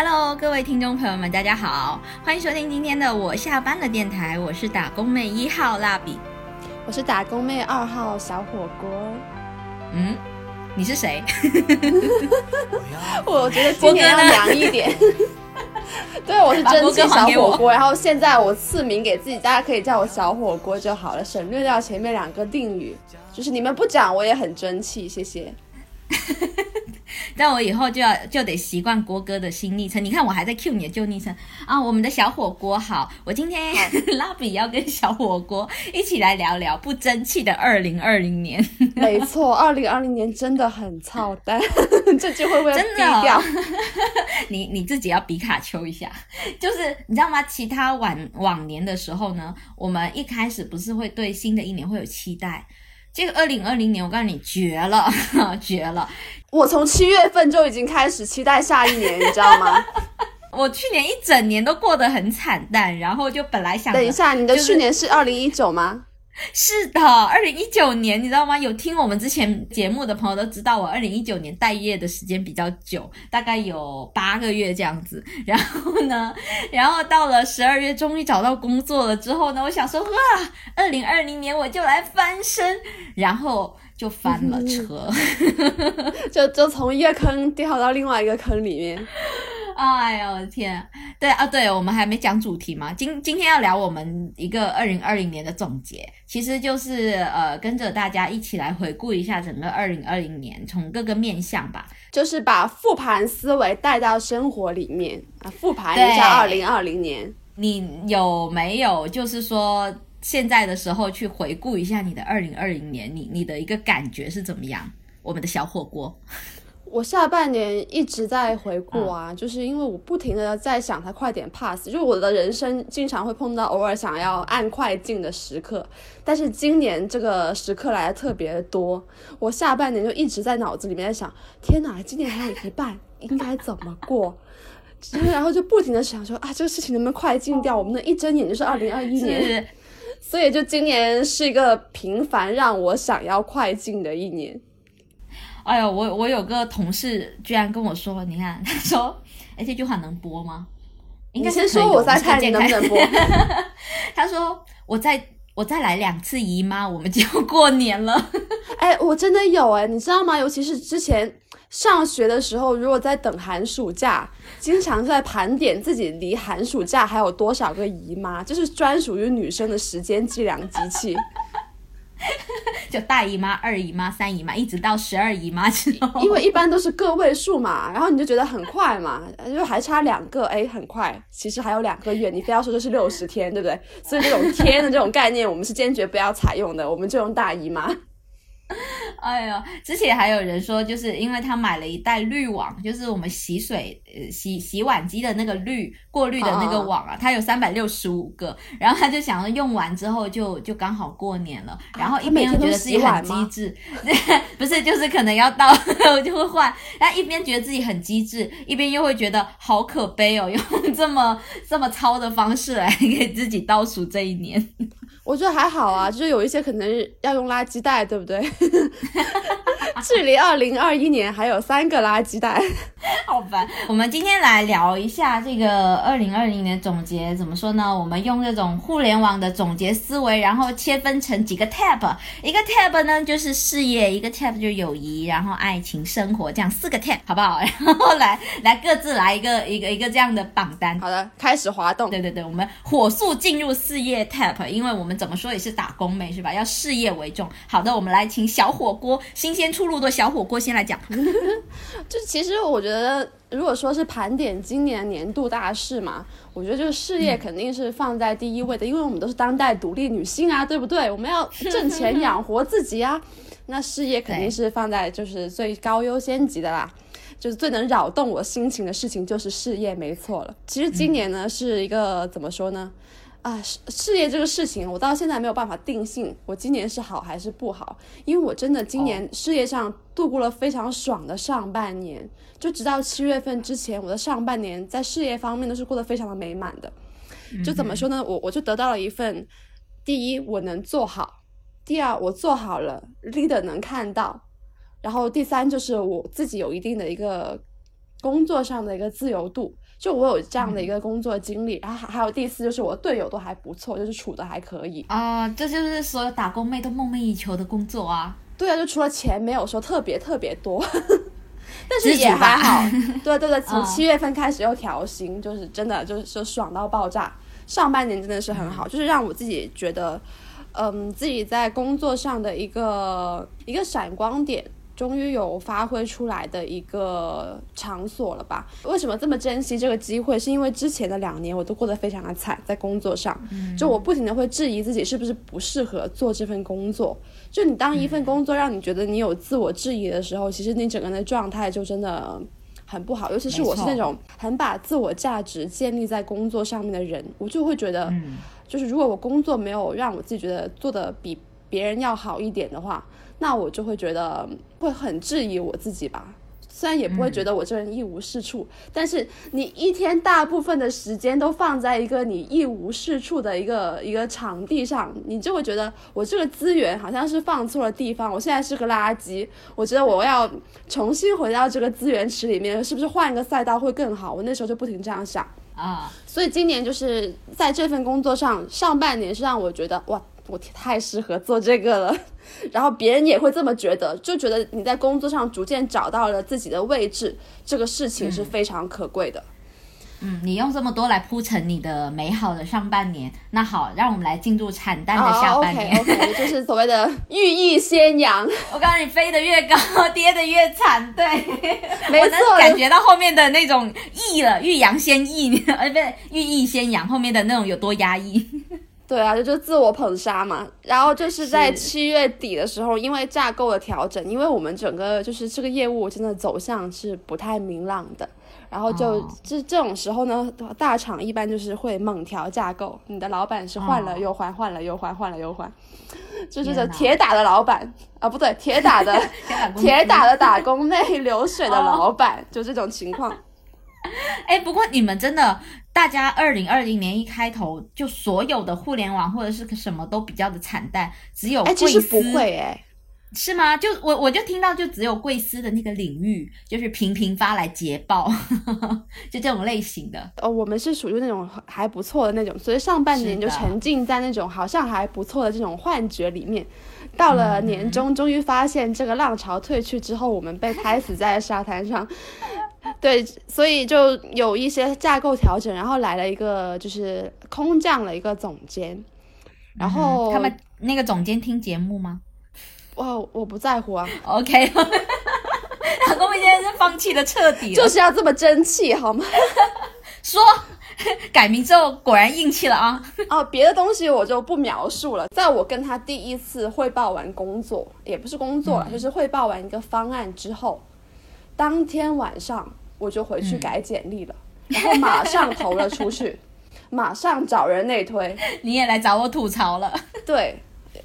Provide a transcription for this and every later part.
Hello，各位听众朋友们，大家好，欢迎收听今天的我下班了电台，我是打工妹一号蜡笔，我是打工妹二号小火锅。嗯，你是谁？我觉得今天要凉一点。对，我是蒸汽小火锅，然后现在我赐名给自己，大家可以叫我小火锅就好了，省略掉前面两个定语，就是你们不讲我也很争气，谢谢。但我以后就要就得习惯郭哥的新昵称。你看我还在 Q 你的旧昵称啊！我们的小火锅好，我今天 拉比要跟小火锅一起来聊聊不争气的二零二零年。没错，二零二零年真的很操蛋，这句会不会真的？你你自己要比卡丘一下，就是你知道吗？其他往往年的时候呢，我们一开始不是会对新的一年会有期待。这个二零二零年，我告诉你绝了，绝了！我从七月份就已经开始期待下一年，你知道吗？我去年一整年都过得很惨淡，然后就本来想等一下，你的去年是二零一九吗？是的，二零一九年，你知道吗？有听我们之前节目的朋友都知道，我二零一九年待业的时间比较久，大概有八个月这样子。然后呢，然后到了十二月，终于找到工作了之后呢，我想说，哇，二零二零年我就来翻身，然后就翻了车，就 就从一个坑掉到另外一个坑里面。哎呦我的天！对啊，对我们还没讲主题嘛。今今天要聊我们一个二零二零年的总结，其实就是呃跟着大家一起来回顾一下整个二零二零年，从各个面向吧，就是把复盘思维带到生活里面啊，复盘一下二零二零年。你有没有就是说现在的时候去回顾一下你的二零二零年，你你的一个感觉是怎么样？我们的小火锅。我下半年一直在回顾啊，就是因为我不停的在想它快点 pass，就是我的人生经常会碰到偶尔想要按快进的时刻，但是今年这个时刻来的特别多，我下半年就一直在脑子里面在想，天哪，今年还有一半，应该怎么过？然后就不停的想说啊，这个事情能不能快进掉？我们的一睁眼就是二零二一年，所以就今年是一个频繁让我想要快进的一年。哎呦，我我有个同事居然跟我说，你看，他说，哎，这句话能播吗？应该先说我再看你能不能播。他说，我再我再来两次姨妈，我们就过年了。哎，我真的有哎，你知道吗？尤其是之前上学的时候，如果在等寒暑假，经常在盘点自己离寒暑假还有多少个姨妈，就是专属于女生的时间计量机器。就大姨妈、二姨妈、三姨妈，一直到十二姨妈之后，因为一般都是个位数嘛，然后你就觉得很快嘛，就还差两个，哎，很快，其实还有两个月，你非要说这是六十天，对不对？所以这种天的这种概念，我们是坚决不要采用的，我们就用大姨妈。哎呀，之前还有人说，就是因为他买了一袋滤网，就是我们洗水、呃洗洗碗机的那个滤过滤的那个网啊，它有三百六十五个，然后他就想着用完之后就就刚好过年了，然后一边又觉得自己很机智，不是就是可能要到我 就会换，然后一边觉得自己很机智，一边又会觉得好可悲哦，用这么这么糙的方式来给自己倒数这一年。我觉得还好啊，就是有一些可能要用垃圾袋，对不对？距离二零二一年还有三个垃圾袋，好烦。我们今天来聊一下这个二零二零年总结，怎么说呢？我们用这种互联网的总结思维，然后切分成几个 tab，一个 tab 呢就是事业，一个 tab 就是友谊，然后爱情、生活，这样四个 tab，好不好？然后来来各自来一个一个一个这样的榜单。好的，开始滑动。对对对，我们火速进入事业 tab，因为我们怎么说也是打工妹是吧？要事业为重。好的，我们来请小火锅新鲜出炉的小火锅先来讲。就其实我觉得，如果说是盘点今年年度大事嘛，我觉得就是事业肯定是放在第一位的，因为我们都是当代独立女性啊，对不对？我们要挣钱养活自己啊，那事业肯定是放在就是最高优先级的啦。就是最能扰动我心情的事情就是事业，没错了。其实今年呢是一个怎么说呢？啊，事事业这个事情，我到现在没有办法定性，我今年是好还是不好，因为我真的今年事业上度过了非常爽的上半年，就直到七月份之前，我的上半年在事业方面都是过得非常的美满的。就怎么说呢？我我就得到了一份，第一我能做好，第二我做好了，leader 能看到，然后第三就是我自己有一定的一个工作上的一个自由度，就我有这样的一个工作经历，然后还还有第四就是我队友都还不错，就是处的还可以。啊、这就是所有打工妹都梦寐以求的工作啊！对啊，就除了钱没有说特别特别多，但是也还好。对对对，从嗯七月份开始又调薪，就是真的就是就爽到爆炸。上半年真的是很好，就是让我自己觉得，嗯，自己在工作上的一个一个闪光点。终于有发挥出来的一个场所了吧？为什么这么珍惜这个机会？是因为之前的两年我都过得非常的惨，在工作上，就我不停的会质疑自己是不是不适合做这份工作，就你当一份工作让你觉得你有自我质疑的时候，其实你整个人的状态就真的很不好。尤其是我是那种很把自我价值建立在工作上面的人，我就会觉得，就是如果我工作没有让我自己觉得做的比别人要好一点的话，那我就会觉得会很质疑我自己吧。虽然也不会觉得我这人一无是处，但是你一天大部分的时间都放在一个你一无是处的一个一个场地上，你就会觉得我这个资源好像是放错了地方，我现在是个垃圾。我觉得我要重新回到这个资源池里面，是不是换一个赛道会更好？我那时候就不停这样想。啊、所以今年就是在这份工作上，上半年是让我觉得哇，我太适合做这个了，然后别人也会这么觉得，就觉得你在工作上逐渐找到了自己的位置，这个事情是非常可贵的。嗯，你用这么多来铺陈你的美好的上半年，那好，让我们来进入惨淡的下半年。o k OK，就是所谓的寓意先扬，我告诉你，飞得越高，跌得越惨。对，没我能错，感觉到后面的那种抑了，欲扬先抑，呃，不是欲抑先扬，后面的那种有多压抑。对啊，就就自我捧杀嘛。然后就是在七月底的时候，因为架构的调整，因为我们整个就是这个业务真的走向是不太明朗的。然后就哦这这种时候呢，大厂一般就是会猛调架构，你的老板是换了哦又换，换了又换，换了又换，就是这铁打的老板啊，不对，铁打的 铁打的打工妹，流水的老板，就这种情况。哎，不过你们真的，大家二零二零年一开头就所有的互联网或者是什么都比较的惨淡，只有哎，其贵司实不会哎、是吗？就我我就听到就只有贵司的那个领域，就是频频发来捷报，就这种类型的。哦，我们是属于那种还不错的那种，所以上半年就沉浸在那种好像还不错的这种幻觉里面。到嗯了年终，终于发现这个浪潮退去之后，我们被拍死在沙滩上。对，所以就有一些架构调整，然后来了一个就是空降了一个总监，然后嗯他们那个总监听节目吗哦我不在乎啊，？OK，老公们现在是放弃的彻底了，就是要这么争气好吗？说改名之后果然硬气了啊！哦，别的东西我就不描述了。在我跟他第一次汇报完工作，也不是工作了，嗯就是汇报完一个方案之后，当天晚上我就回去改简历了，然后马上投了出去，马上找人内推。你也来找我吐槽了，对，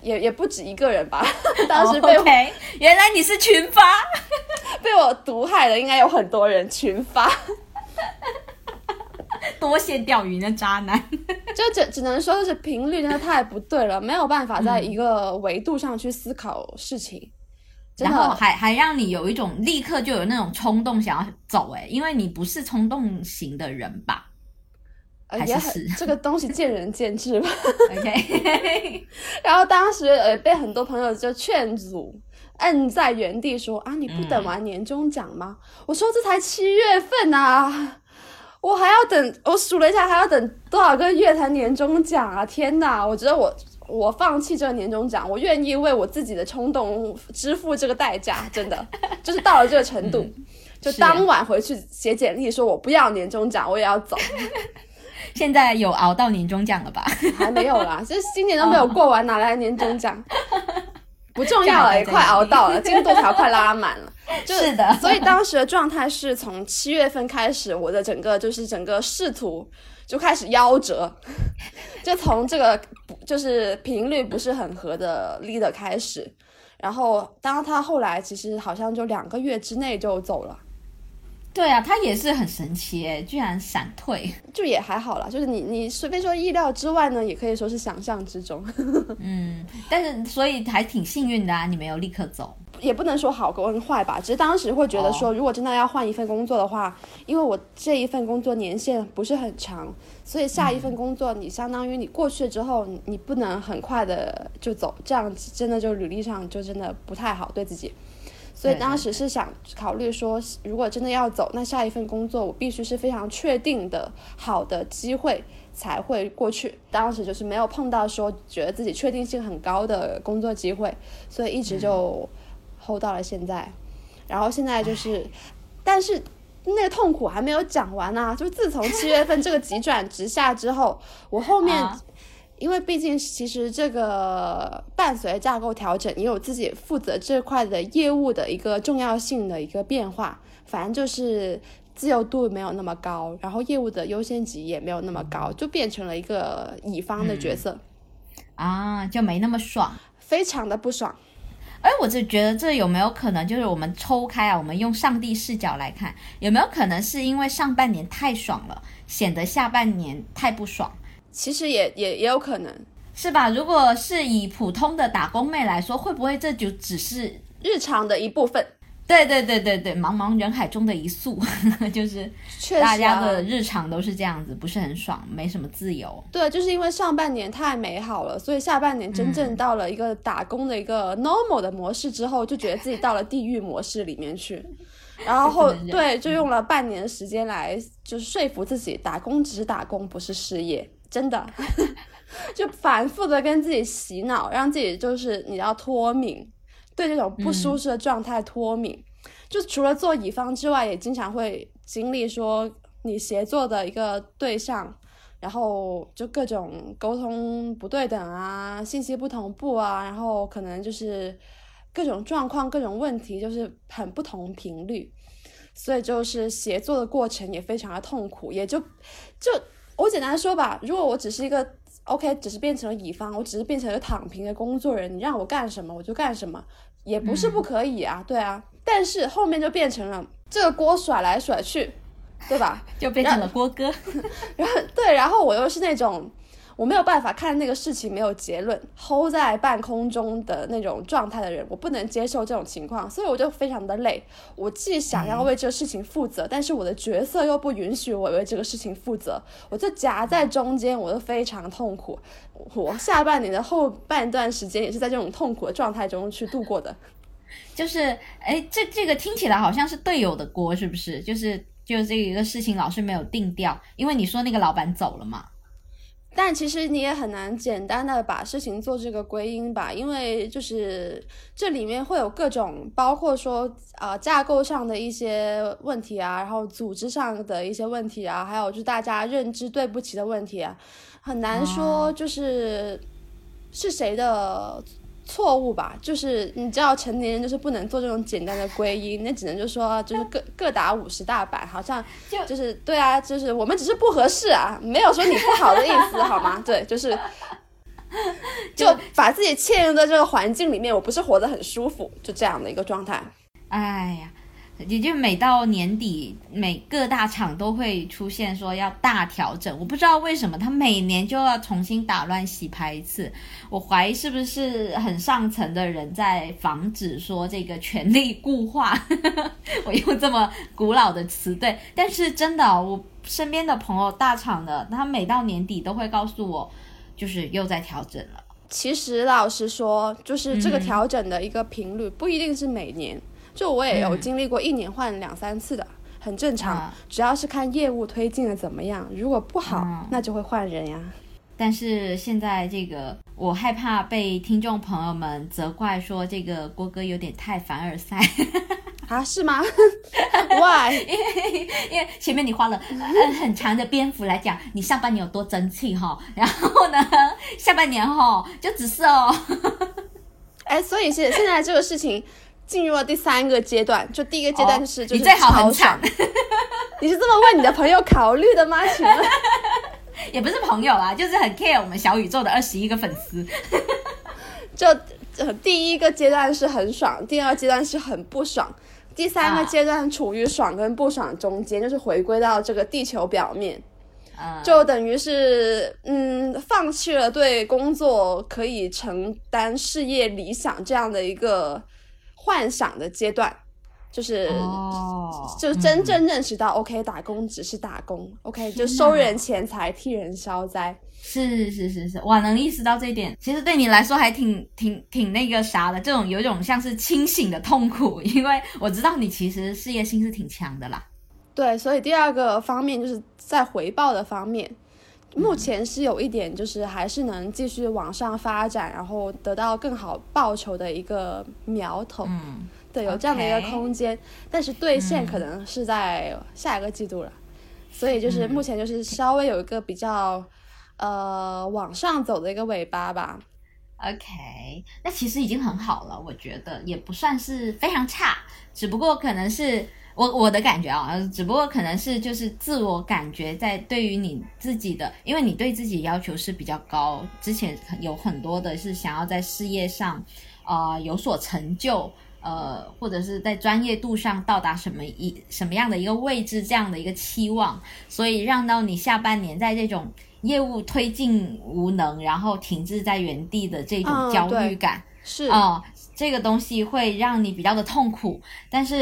也也不止一个人吧，当时被我、原来你是群发，被我毒害的应该有很多人群发。多线钓鱼的渣男。就只只能说是频率真的太不对了，没有办法在一个维度上去思考事情。真然后，还还让你有一种立刻就有那种冲动想要走哎、因为你不是冲动型的人吧呃也还是是很这个东西见仁见智吧。OK，然后当时呃被很多朋友就劝阻，摁在原地说啊，你不等完年终奖吗？我说这才七月份啊，我还要等，我数了一下还要等多少个月才年终奖啊！天哪，我觉得我我放弃这个年终奖，我愿意为我自己的冲动支付这个代价，真的就是到了这个程度。就当晚回去写简历，说我不要年终奖，我也要走，现在有熬到年终奖了吧？还没有啦，就是今年都没有过完，哪来的年终奖？不重要了，也快熬到了，进度条快拉满了。就是的所以当时的状态是从七月份开始，我的整个就是整个仕途就开始夭折，就从这个不就是频率不是很合的 leader 开始，然后当他后来其实好像就两个月之内就走了。对啊，他也是很神奇哎，居然闪退。就也还好啦，就是你你随便说意料之外呢，也可以说是想象之中。嗯，但是所以还挺幸运的啊，你没有立刻走。也不能说好跟坏吧，只是当时会觉得说，如果真的要换一份工作的话，因为我这一份工作年限不是很长，所以下一份工作你相当于你过去之后，你不能很快的就走，这样真的就履历上就真的不太好对自己。所以当时是想考虑说，如果真的要走，那下一份工作我必须是非常确定的好的机会才会过去。当时就是没有碰到说觉得自己确定性很高的工作机会，所以一直就 hold 到了现在。然后现在就是，但是那个痛苦还没有讲完呢。就自从七月份这个急转直下之后，我后面。因为毕竟，其实这个伴随架构调整，也有自己负责这块的业务的一个重要性的一个变化。反正就是自由度没有那么高，然后业务的优先级也没有那么高，就变成了一个乙方的角色啊，就没那么爽，非常的不爽。哎，我就觉得这有没有可能，就是我们抽开啊，我们用上帝视角来看，有没有可能是因为上半年太爽了，显得下半年太不爽？其实也也也有可能是吧？如果是以普通的打工妹来说，会不会这就只是日常的一部分？对对对对对，茫茫人海中的一粟，就是大家的日常都是这样子，不是很爽，没什么自由。对，就是因为上半年太美好了，所以下半年真正到了一个打工的一个 normal 的模式之后，就觉得自己到了地狱模式里面去。然后对，就用了半年时间来就是说服自己，打工只是打工，不是事业。真的，就反复的跟自己洗脑，让自己就是你要脱敏，对这种不舒适的状态脱敏。就除了做乙方之外，也经常会经历说你协作的一个对象，然后就各种沟通不对等啊，信息不同步啊，然后可能就是各种状况、各种问题，就是很不同频率，所以就是协作的过程也非常的痛苦，也就就。我简单说吧，如果我只是一个 OK，只是变成了乙方，我只是变成了躺平的工作人，你让我干什么我就干什么，也不是不可以啊，对啊。但是后面就变成了这个锅甩来甩去，对吧？就变成了锅哥。然后对，然后我又是那种。我没有办法看那个事情没有结论，hold 在半空中的那种状态的人，我不能接受这种情况，所以我就非常的累。我既想要为这个事情负责，但是我的角色又不允许我为这个事情负责，我就夹在中间，我都非常痛苦。我下半年的后半段时间也是在这种痛苦的状态中去度过的。就是，哎，这这个听起来好像是队友的锅，是不是？就是就这一个事情老是没有定调，因为你说那个老板走了嘛。但其实你也很难简单的把事情做这个归因吧，因为就是这里面会有各种，包括说啊架构上的一些问题啊，然后组织上的一些问题啊，还有就是大家认知对不齐的问题啊，很难说就是是谁的。错误吧，就是你知道，成年人就是不能做这种简单的归因，那只能就说就是各各打五十大板，好像就就是对啊，就是我们只是不合适啊，没有说你不好的意思，好吗？对，就是就把自己嵌入在这个环境里面，我不是活得很舒服，就这样的一个状态。哎呀。也就每到年底，每各大厂都会出现说要大调整，我不知道为什么他每年就要重新打乱洗牌一次。我怀疑是不是很上层的人在防止说这个权力固化，我用这么古老的词对。但是真的，我身边的朋友大厂的，他每到年底都会告诉我，就是又在调整了。其实老实说，就是这个调整的一个频率不一定是每年。就我也有经历过一年换两三次的，很正常。只要是看业务推进的怎么样，如果不好，那就会换人呀。但是现在这个，我害怕被听众朋友们责怪说这个郭哥有点太凡尔赛 啊？是吗？Why？因为因为前面你花了很长的篇幅来讲你上半年有多争气哈，然后呢，下半年哈就只是哦，哎，所以现现在这个事情。进入了第三个阶段，就第一个阶段是就是最好很惨，你是这么为你的朋友考虑的吗？请问，也不是朋友啦，就是很 care 我们小宇宙的二十一个粉丝。就第一个阶段是很爽，第二阶段是很不爽，第三个阶段处于爽跟不爽中间，就是回归到这个地球表面，就等于是嗯，放弃了对工作可以承担事业理想这样的一个。幻想的阶段，就是、哦就是真正认识到、OK 打工只是打工，OK 就收人钱财替人消灾。是是是是，哇，能意识到这一点，其实对你来说还挺挺挺那个啥的，这种有一种像是清醒的痛苦，因为我知道你其实事业心是挺强的啦。对，所以第二个方面就是在回报的方面，目前是有一点就是还是能继续往上发展，然后得到更好报酬的一个苗头。嗯，对，有这样的一个空间，但是兑现可能是在下一个季度了，所以就是目前就是稍微有一个比较呃往上走的一个尾巴吧。OK，那其实已经很好了，我觉得也不算是非常差，只不过可能是我我的感觉啊，只不过可能是就是自我感觉在对于你自己的，因为你对自己要求是比较高，之前有很多的是想要在事业上呃有所成就。呃，或者是在专业度上到达什么一什么样的一个位置，这样的一个期望，所以让到你下半年在这种业务推进无能，然后停滞在原地的这种嗯焦虑对感，是，哦，这个东西会让你比较的痛苦。但是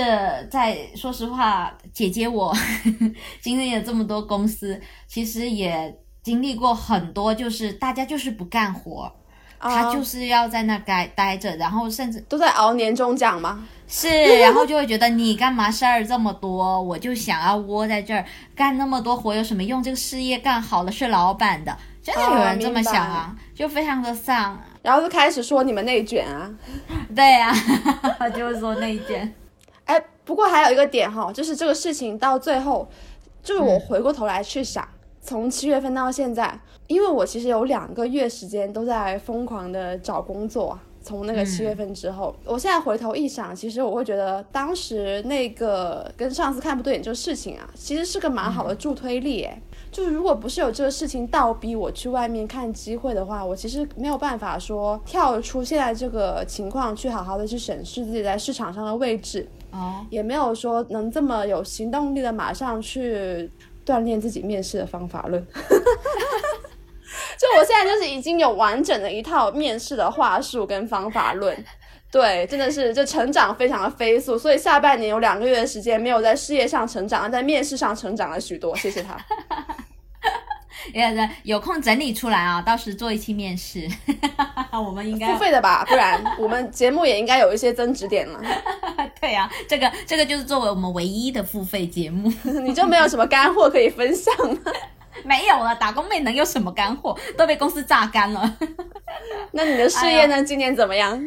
在说实话，姐姐我 经历了这么多公司，其实也经历过很多，就是大家就是不干活，他啊就是要在那待待着，然后甚至都在熬年终奖吗？是，然后就会觉得你干嘛事儿这么多，我就想要窝在这儿干那么多活有什么用？这个事业干好了是老板的，真的有哦人这么想啊，就非常的丧。然后就开始说你们内卷啊。对呀、啊，就是说内卷。哎，不过还有一个点哈，就是这个事情到最后，就是我回过头来去想，从七月份到现在，因为我其实有两个月时间都在疯狂的找工作啊。从那个七月份之后，我现在回头一想，其实我会觉得当时那个跟上司看不对眼这个事情啊，其实是个蛮好的助推力诶。就是如果不是有这个事情倒逼我去外面看机会的话，我其实没有办法说跳出现在这个情况去好好的去审视自己在市场上的位置。哦，也没有说能这么有行动力的马上去锻炼自己面试的方法论。就我现在就是已经有完整的一套面试的话术跟方法论，对，真的是就成长非常的飞速，所以下半年有两个月的时间没有在事业上成长，在面试上成长了许多，谢谢他。有空整理出来啊，到时做一期面试，我们应该付费的吧，不然我们节目也应该有一些增值点了。对啊，这个这个就是作为我们唯一的付费节目，你就没有什么干货可以分享吗？没有了，打工妹能有什么干货？都被公司榨干了。那你的事业呢？今年怎么样？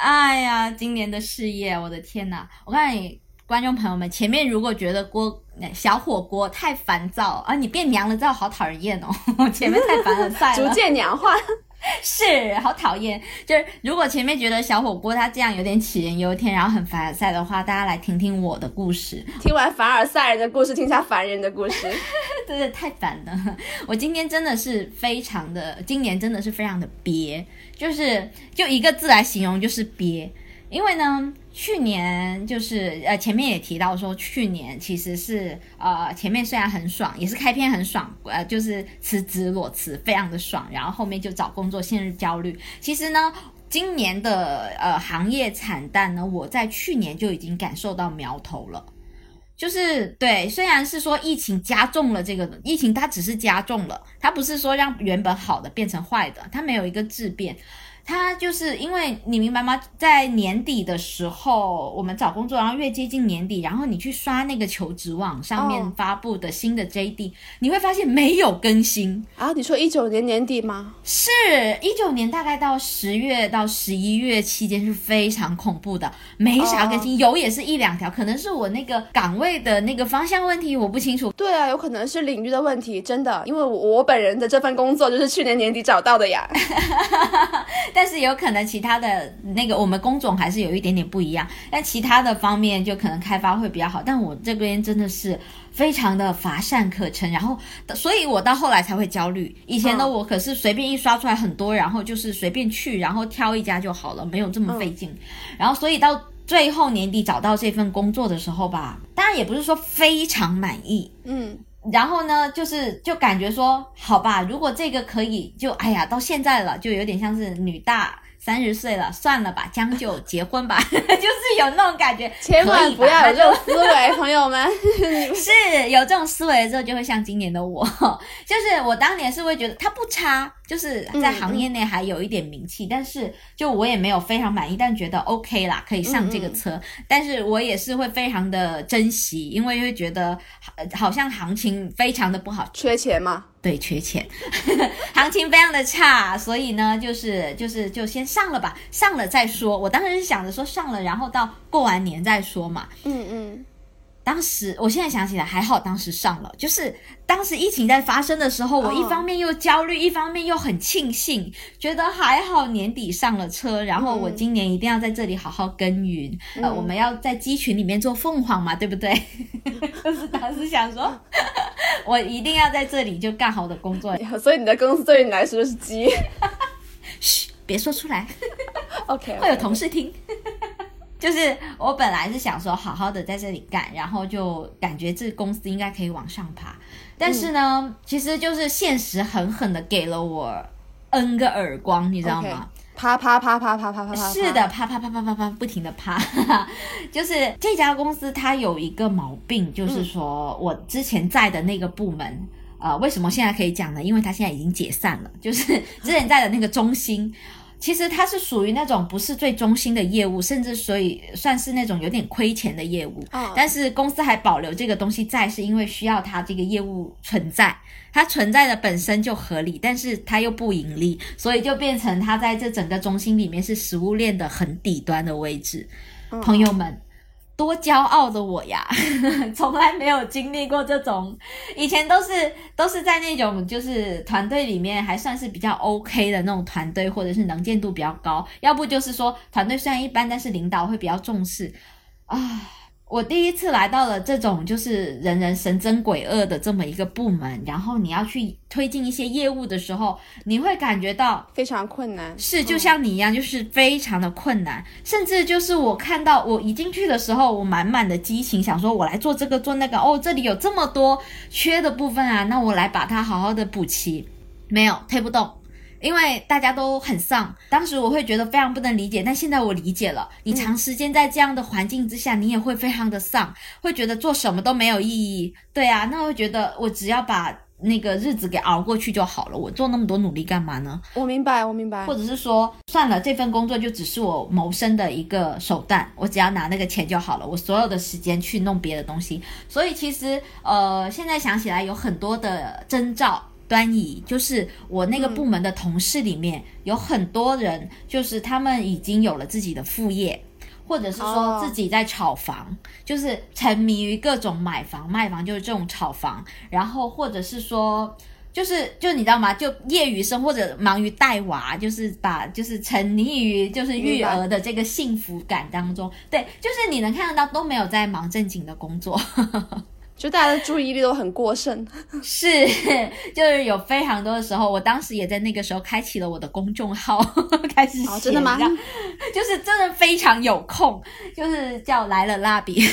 哎呀，今年的事业，我的天呐！我告诉你，观众朋友们，前面如果觉得锅小火锅太烦躁啊，你变娘了之后好讨人厌哦，前面太凡尔赛了，逐渐娘化。是好讨厌。就是如果前面觉得小火锅它这样有点杞人忧天，然后很凡尔赛的话，大家来听听我的故事，听完凡尔赛人的故事，听下凡人的故事。真的太烦了。我今天真的是非常的，今年真的是非常的憋，就是就一个字来形容，就是憋。因为呢，去年就是呃前面也提到说，去年其实是呃前面虽然很爽，也是开篇很爽，呃就是辞职裸辞非常的爽，然后后面就找工作陷入焦虑。其实呢。今年的呃行业惨淡呢，我在去年就已经感受到苗头了。就是对，虽然是说疫情加重了这个疫情，它只是加重了，它不是说让原本好的变成坏的，它没有一个质变。它就是因为你明白吗？在年底的时候，我们找工作，然后越接近年底，然后你去刷那个求职网上面哦发布的新的 JD，、你会发现没有更新。啊，你说一九年年底吗？是一九年大概到十月到十一月期间是非常恐怖的，没啥更新，有也是一两条，可能是我那个岗位的那个方向问题，我不清楚。对啊，有可能是领域的问题，真的，因为我我本人的这份工作就是去年年底找到的呀。但是有可能其他的那个我们工种还是有一点点不一样，但其他的方面就可能开发会比较好。但我这边真的是非常的乏善可陈，然后所以我到后来才会焦虑。以前的嗯我可是随便一刷出来很多，然后就是随便去，然后挑一家就好了，没有这么费劲。然后所以到最后年底找到这份工作的时候吧，当然也不是说非常满意，嗯，然后呢，就是就感觉说，好吧，如果这个可以，就哎呀，到现在了，就有点像是女大三十岁了，算了吧，将就结婚吧，就是有那种感觉。千万不要有这种思维，朋友们。是有这种思维之后，就会像今年的我，就是我当年是会觉得它不差，就是在行业内还有一点名气，但是就我也没有非常满意，但觉得 OK 啦，可以上这个车。但是我也是会非常的珍惜，因为会觉得好像行情非常的不好，缺钱吗？对，缺钱，行情非常的差，所以呢，就是就是就先上了吧，上了再说。我当时是想着说上了，然后到过完年再说嘛。嗯嗯。当时，我现在想起来还好，当时上了，就是当时疫情在发生的时候，我一方面又焦虑，一方面又很庆幸，觉得还好年底上了车，然后我今年一定要在这里好好耕耘。呃，我们要在鸡群里面做凤凰嘛，对不对？就是当时想说，我一定要在这里就干好的工作。所以你的公司对你来说是鸡？嘘，别说出来。OK，会有同事听。就是我本来是想说好好的在这里干，然后就感觉这公司应该可以往上爬，但是呢，其实就是现实狠狠的给了我 N 个耳光，你知道吗？啪啪啪啪啪啪啪啪，是的，啪啪啪啪啪啪，不停的啪。就是这家公司它有一个毛病，就是说我之前在的那个部门，呃，为什么现在可以讲呢？因为它现在已经解散了，就是之前在的那个中心。其实它是属于那种不是最中心的业务，甚至所以算是那种有点亏钱的业务。但是公司还保留这个东西在，是因为需要它这个业务存在，它存在的本身就合理，但是它又不盈利，所以就变成它在这整个中心里面是食物链的很底端的位置。朋友们。多骄傲的我呀，从来没有经历过这种，以前都是都是在那种就是团队里面还算是比较 OK 的那种团队，或者是能见度比较高，要不就是说团队虽然一般，但是领导会比较重视啊。我第一次来到了这种就是人人神憎鬼恶的这么一个部门，然后你要去推进一些业务的时候，你会感觉到非常困难。是，就像你一样，就是非常的困难。甚至就是我看到我一进去的时候，我满满的激情，想说我来做这个做那个。哦，这里有这么多缺的部分啊，那我来把它好好的补齐。没有推不动。因为大家都很丧，当时我会觉得非常不能理解，但现在我理解了。你长时间在这样的环境之下，你也会非常的丧，会觉得做什么都没有意义。对啊，那会觉得我只要把那个日子给熬过去就好了，我做那么多努力干嘛呢？我明白，我明白。或者是说，算了，这份工作就只是我谋生的一个手段，我只要拿那个钱就好了，我所有的时间去弄别的东西。所以其实，呃，现在想起来有很多的征兆。端倪就是我那个部门的同事里面有很多人，就是他们已经有了自己的副业，或者是说自己在炒房，就是沉迷于各种买房卖房，就是这种炒房。然后或者是说，就是就你知道吗？就业余生或者忙于带娃，就是把就是沉溺于就是育儿的这个幸福感当中。对，就是你能看得到都没有在忙正经的工作。就大家的注意力都很过剩，是，就是有非常多的时候，我当时也在那个时候开启了我的公众号，开始写，真的吗？就是真的非常有空，就是叫来了蜡笔。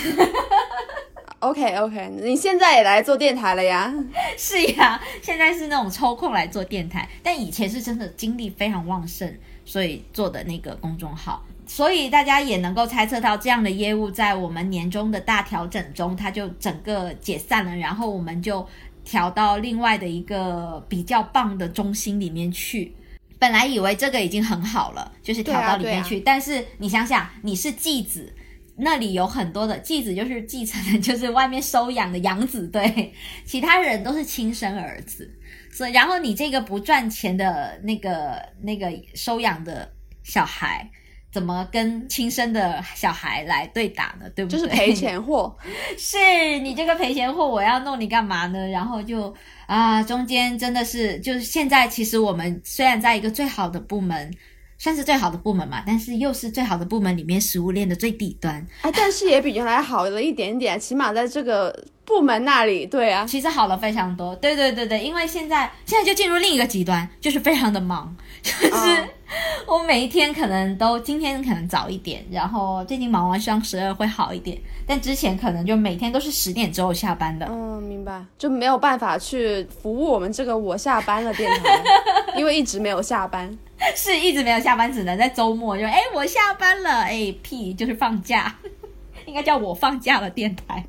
OK OK，你现在也来做电台了呀？是呀，现在是那种抽空来做电台，但以前是真的精力非常旺盛，所以做的那个公众号。所以大家也能够猜测到，这样的业务在我们年终的大调整中，它就整个解散了，然后我们就调到另外的一个比较棒的中心里面去。本来以为这个已经很好了，就是调到里面去，但是你想想，你是继子，那里有很多的继子，就是继承的，就是外面收养的养子，对，其他人都是亲生儿子，所以然后你这个不赚钱的那个那个收养的小孩。怎么跟亲生的小孩来对打呢？对不对？就是赔钱货，是你这个赔钱货，我要弄你干嘛呢？然后就啊，中间真的是，就是现在其实我们虽然在一个最好的部门，算是最好的部门嘛，但是又是最好的部门里面食物链的最底端啊，但是也比原来好了一点点，起码在这个部门那里，对啊，其实好了非常多。对对对对，因为现在现在就进入另一个极端，就是非常的忙，就是。我每一天可能都今天可能早一点，然后最近忙完双十二会好一点，但之前可能就每天都是十点之后下班的。嗯，明白，就没有办法去服务我们这个我下班了电台，因为一直没有下班。是一直没有下班，只能在周末就哎，我下班了，哎屁，就是放假，应该叫我放假了。电台，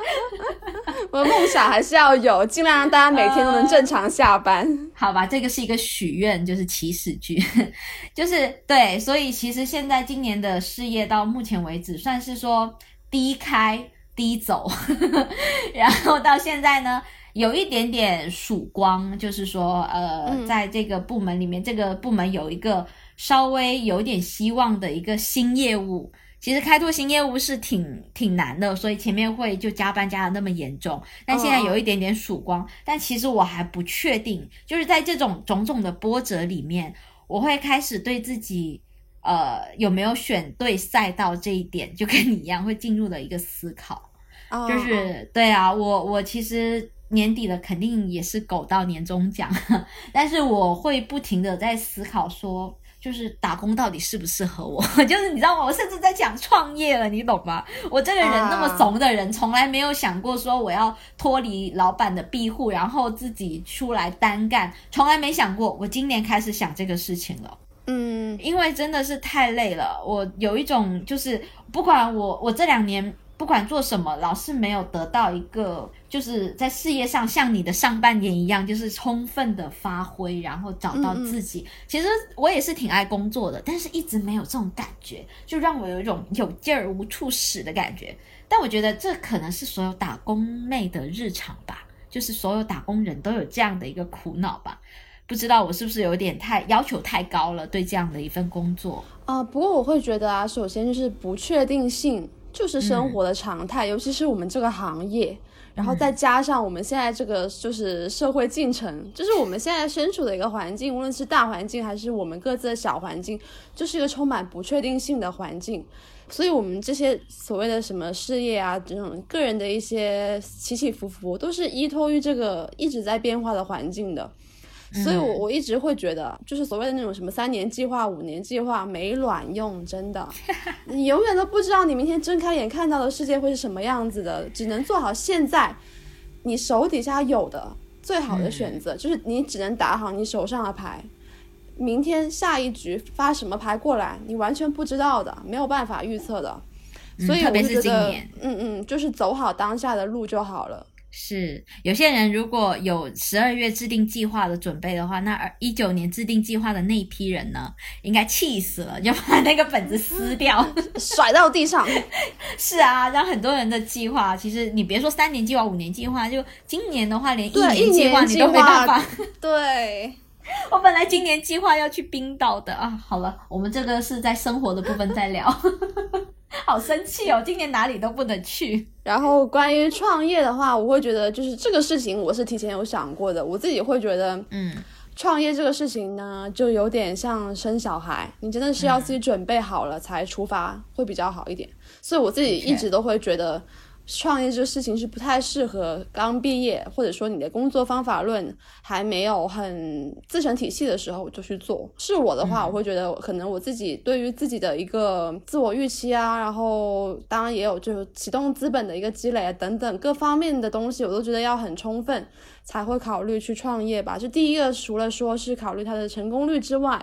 我的梦想还是要有，尽量让大家每天都能正常下班。好吧，这个是一个许愿，就是起始句，就是对，所以其实现在今年的事业到目前为止算是说低开低走，然后到现在呢。有一点点曙光，就是说，呃，在这个部门里面，这个部门有一个稍微有点希望的一个新业务。其实开拓新业务是挺挺难的，所以前面会就加班加的那么严重。但现在有一点点曙光，但其实我还不确定，就是在这种种种的波折里面，我会开始对自己，呃，有没有选对赛道这一点，就跟你一样，会进入了一个思考。就是对啊，我我其实。年底了，肯定也是狗到年终奖，但是我会不停的在思考，说就是打工到底适不适合我？就是你知道吗？我甚至在讲创业了，你懂吗？我这个人那么怂的人，从来没有想过说我要脱离老板的庇护，然后自己出来单干，从来没想过。我今年开始想这个事情了，嗯，因为真的是太累了，我有一种就是不管我我这两年。不管做什么，老是没有得到一个，就是在事业上像你的上半年一样，就是充分的发挥，然后找到自己。其实我也是挺爱工作的，但是一直没有这种感觉，就让我有一种有劲儿无处使的感觉。但我觉得这可能是所有打工妹的日常吧，就是所有打工人都有这样的一个苦恼吧。不知道我是不是有点太要求太高了，对这样的一份工作啊？不过我会觉得啊，首先就是不确定性。就是生活的常态，尤其是我们这个行业，然后再加上我们现在这个就是社会进程，就是我们现在身处的一个环境，无论是大环境还是我们各自的小环境，就是一个充满不确定性的环境。所以，我们这些所谓的什么事业啊，这种个人的一些起起伏伏，都是依托于这个一直在变化的环境的。所以，我我一直会觉得，就是所谓的那种什么三年计划、五年计划没卵用，真的，你永远都不知道你明天睁开眼看到的世界会是什么样子的，只能做好现在你手底下有的最好的选择，就是你只能打好你手上的牌，明天下一局发什么牌过来，你完全不知道的，没有办法预测的，所以我觉得，嗯嗯，就是走好当下的路就好了。是有些人如果有十二月制定计划的准备的话，那二一九年制定计划的那一批人呢，应该气死了，就把那个本子撕掉，甩到地上。是啊，让很多人的计划，其实你别说三年计划、五年计划，就今年的话，连一年计划你都没办法。对，我本来今年计划要去冰岛的啊。好了，我们这个是在生活的部分再聊。好生气哦！今年哪里都不能去。然后关于创业的话，我会觉得就是这个事情，我是提前有想过的。我自己会觉得，嗯，创业这个事情呢，就有点像生小孩，你真的是要自己准备好了才出发，会比较好一点。所以我自己一直都会觉得。创业这个事情是不太适合刚毕业，或者说你的工作方法论还没有很自成体系的时候就去做。是我的话，我会觉得可能我自己对于自己的一个自我预期啊，然后当然也有就是启动资本的一个积累啊等等各方面的东西，我都觉得要很充分才会考虑去创业吧。就第一个，除了说是考虑它的成功率之外。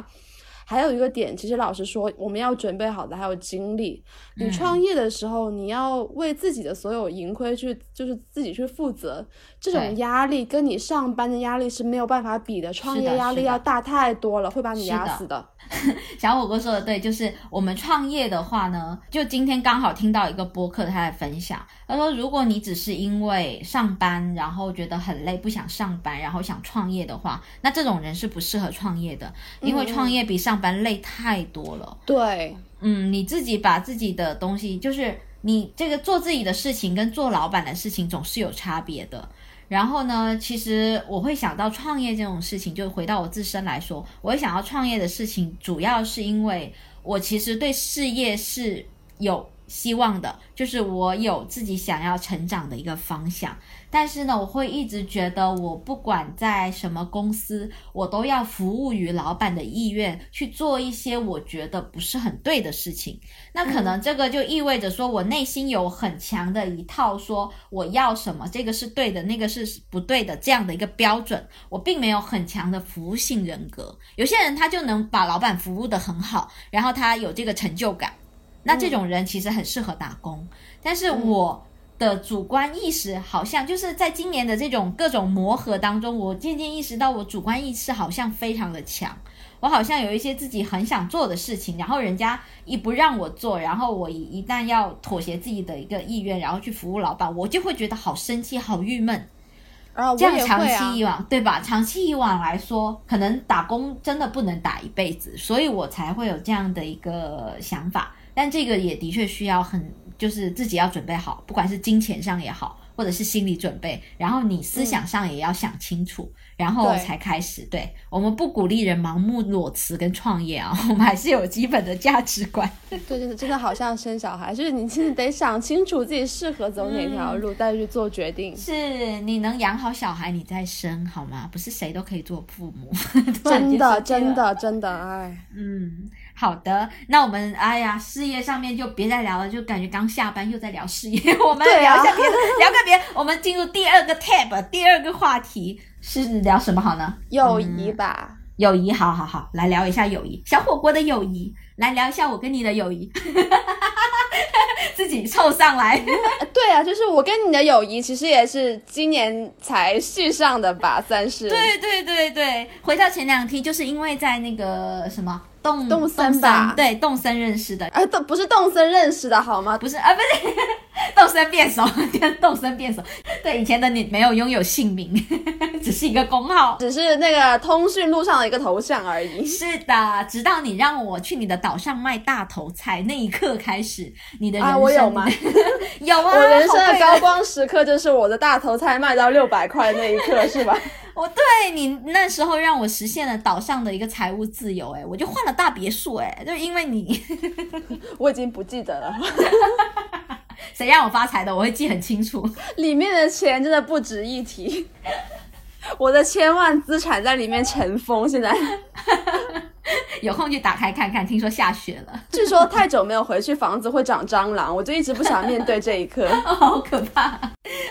还有一个点，其实老实说，我们要准备好的还有精力。你创业的时候，你要为自己的所有盈亏去，就是自己去负责。这种压力跟你上班的压力是没有办法比的，创业压力要大太多了，会把你压死的。小火锅说的对，就是我们创业的话呢，就今天刚好听到一个播客他在分享，他说如果你只是因为上班然后觉得很累不想上班，然后想创业的话，那这种人是不适合创业的，因为创业比上班累太多了。对，嗯，你自己把自己的东西，就是你这个做自己的事情跟做老板的事情总是有差别的。然后呢，其实我会想到创业这种事情，就回到我自身来说，我想要创业的事情，主要是因为我其实对事业是有希望的，就是我有自己想要成长的一个方向。但是呢，我会一直觉得，我不管在什么公司，我都要服务于老板的意愿，去做一些我觉得不是很对的事情。那可能这个就意味着说，我内心有很强的一套说我要什么，这个是对的，那个是不对的这样的一个标准。我并没有很强的服务性人格。有些人他就能把老板服务的很好，然后他有这个成就感，那这种人其实很适合打工。但是我。的主观意识好像就是在今年的这种各种磨合当中，我渐渐意识到我主观意识好像非常的强，我好像有一些自己很想做的事情，然后人家一不让我做，然后我一一旦要妥协自己的一个意愿，然后去服务老板，我就会觉得好生气、好郁闷。啊，这样长期以往，对吧？长期以往来说，可能打工真的不能打一辈子，所以我才会有这样的一个想法。但这个也的确需要很。就是自己要准备好，不管是金钱上也好，或者是心理准备，然后你思想上也要想清楚，然后才开始。对我们不鼓励人盲目裸辞跟创业啊，我们还是有基本的价值观。对，真的真的好像生小孩，就是你其实得想清楚自己适合走哪条路，再去做决定。是你能养好小孩，你再生好吗？不是谁都可以做父母。真的，真的，真的，哎，嗯。好的，那我们哎呀，事业上面就别再聊了，就感觉刚下班又在聊事业。我们聊一下别的，聊个别。我们进入第二个 tab，第二个话题是聊什么好呢？友谊吧，友谊，好好好，来聊一下友谊，小火锅的友谊，来聊一下我跟你的友谊。自己凑上来。对啊，就是我跟你的友谊，其实也是今年才续上的吧，算是。对对对对，回到前两天，就是因为在那个什么。动动森吧，对，动森认识的，啊，动不是动森认识的好吗？不是啊，不是 动身变熟，跟动身变熟。对，以前的你没有拥有姓名，只是一个工号，只是那个通讯录上的一个头像而已。是的，直到你让我去你的岛上卖大头菜那一刻开始，你的人生我有吗？有啊，我人生的高光时刻就是我的大头菜卖到六百块那一刻，是吧？我对你那时候让我实现了岛上的一个财务自由，哎，我就换了大别墅，哎，就因为你，我已经不记得了，谁让我发财的，我会记很清楚，里面的钱真的不值一提，我的千万资产在里面尘封，现在。有空去打开看看，听说下雪了。据说太久没有回去，房子会长蟑螂，我就一直不想面对这一刻，好可怕。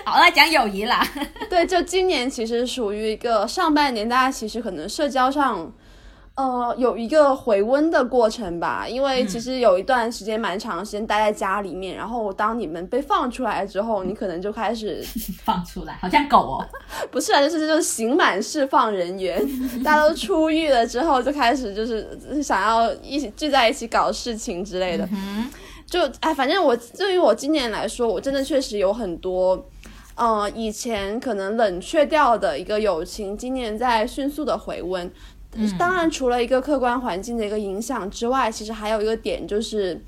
好，了讲友谊啦。对，就今年其实属于一个上半年，大家其实可能社交上。呃，有一个回温的过程吧，因为其实有一段时间蛮长时间待在家里面，然后当你们被放出来之后，你可能就开始 放出来，好像狗哦，不是啊，就是就是刑满释放人员，大家都出狱了之后，就开始就是想要一起聚在一起搞事情之类的，嗯就哎，反正我对于我今年来说，我真的确实有很多，呃，以前可能冷却掉的一个友情，今年在迅速的回温。当然，除了一个客观环境的一个影响之外，其实还有一个点就是，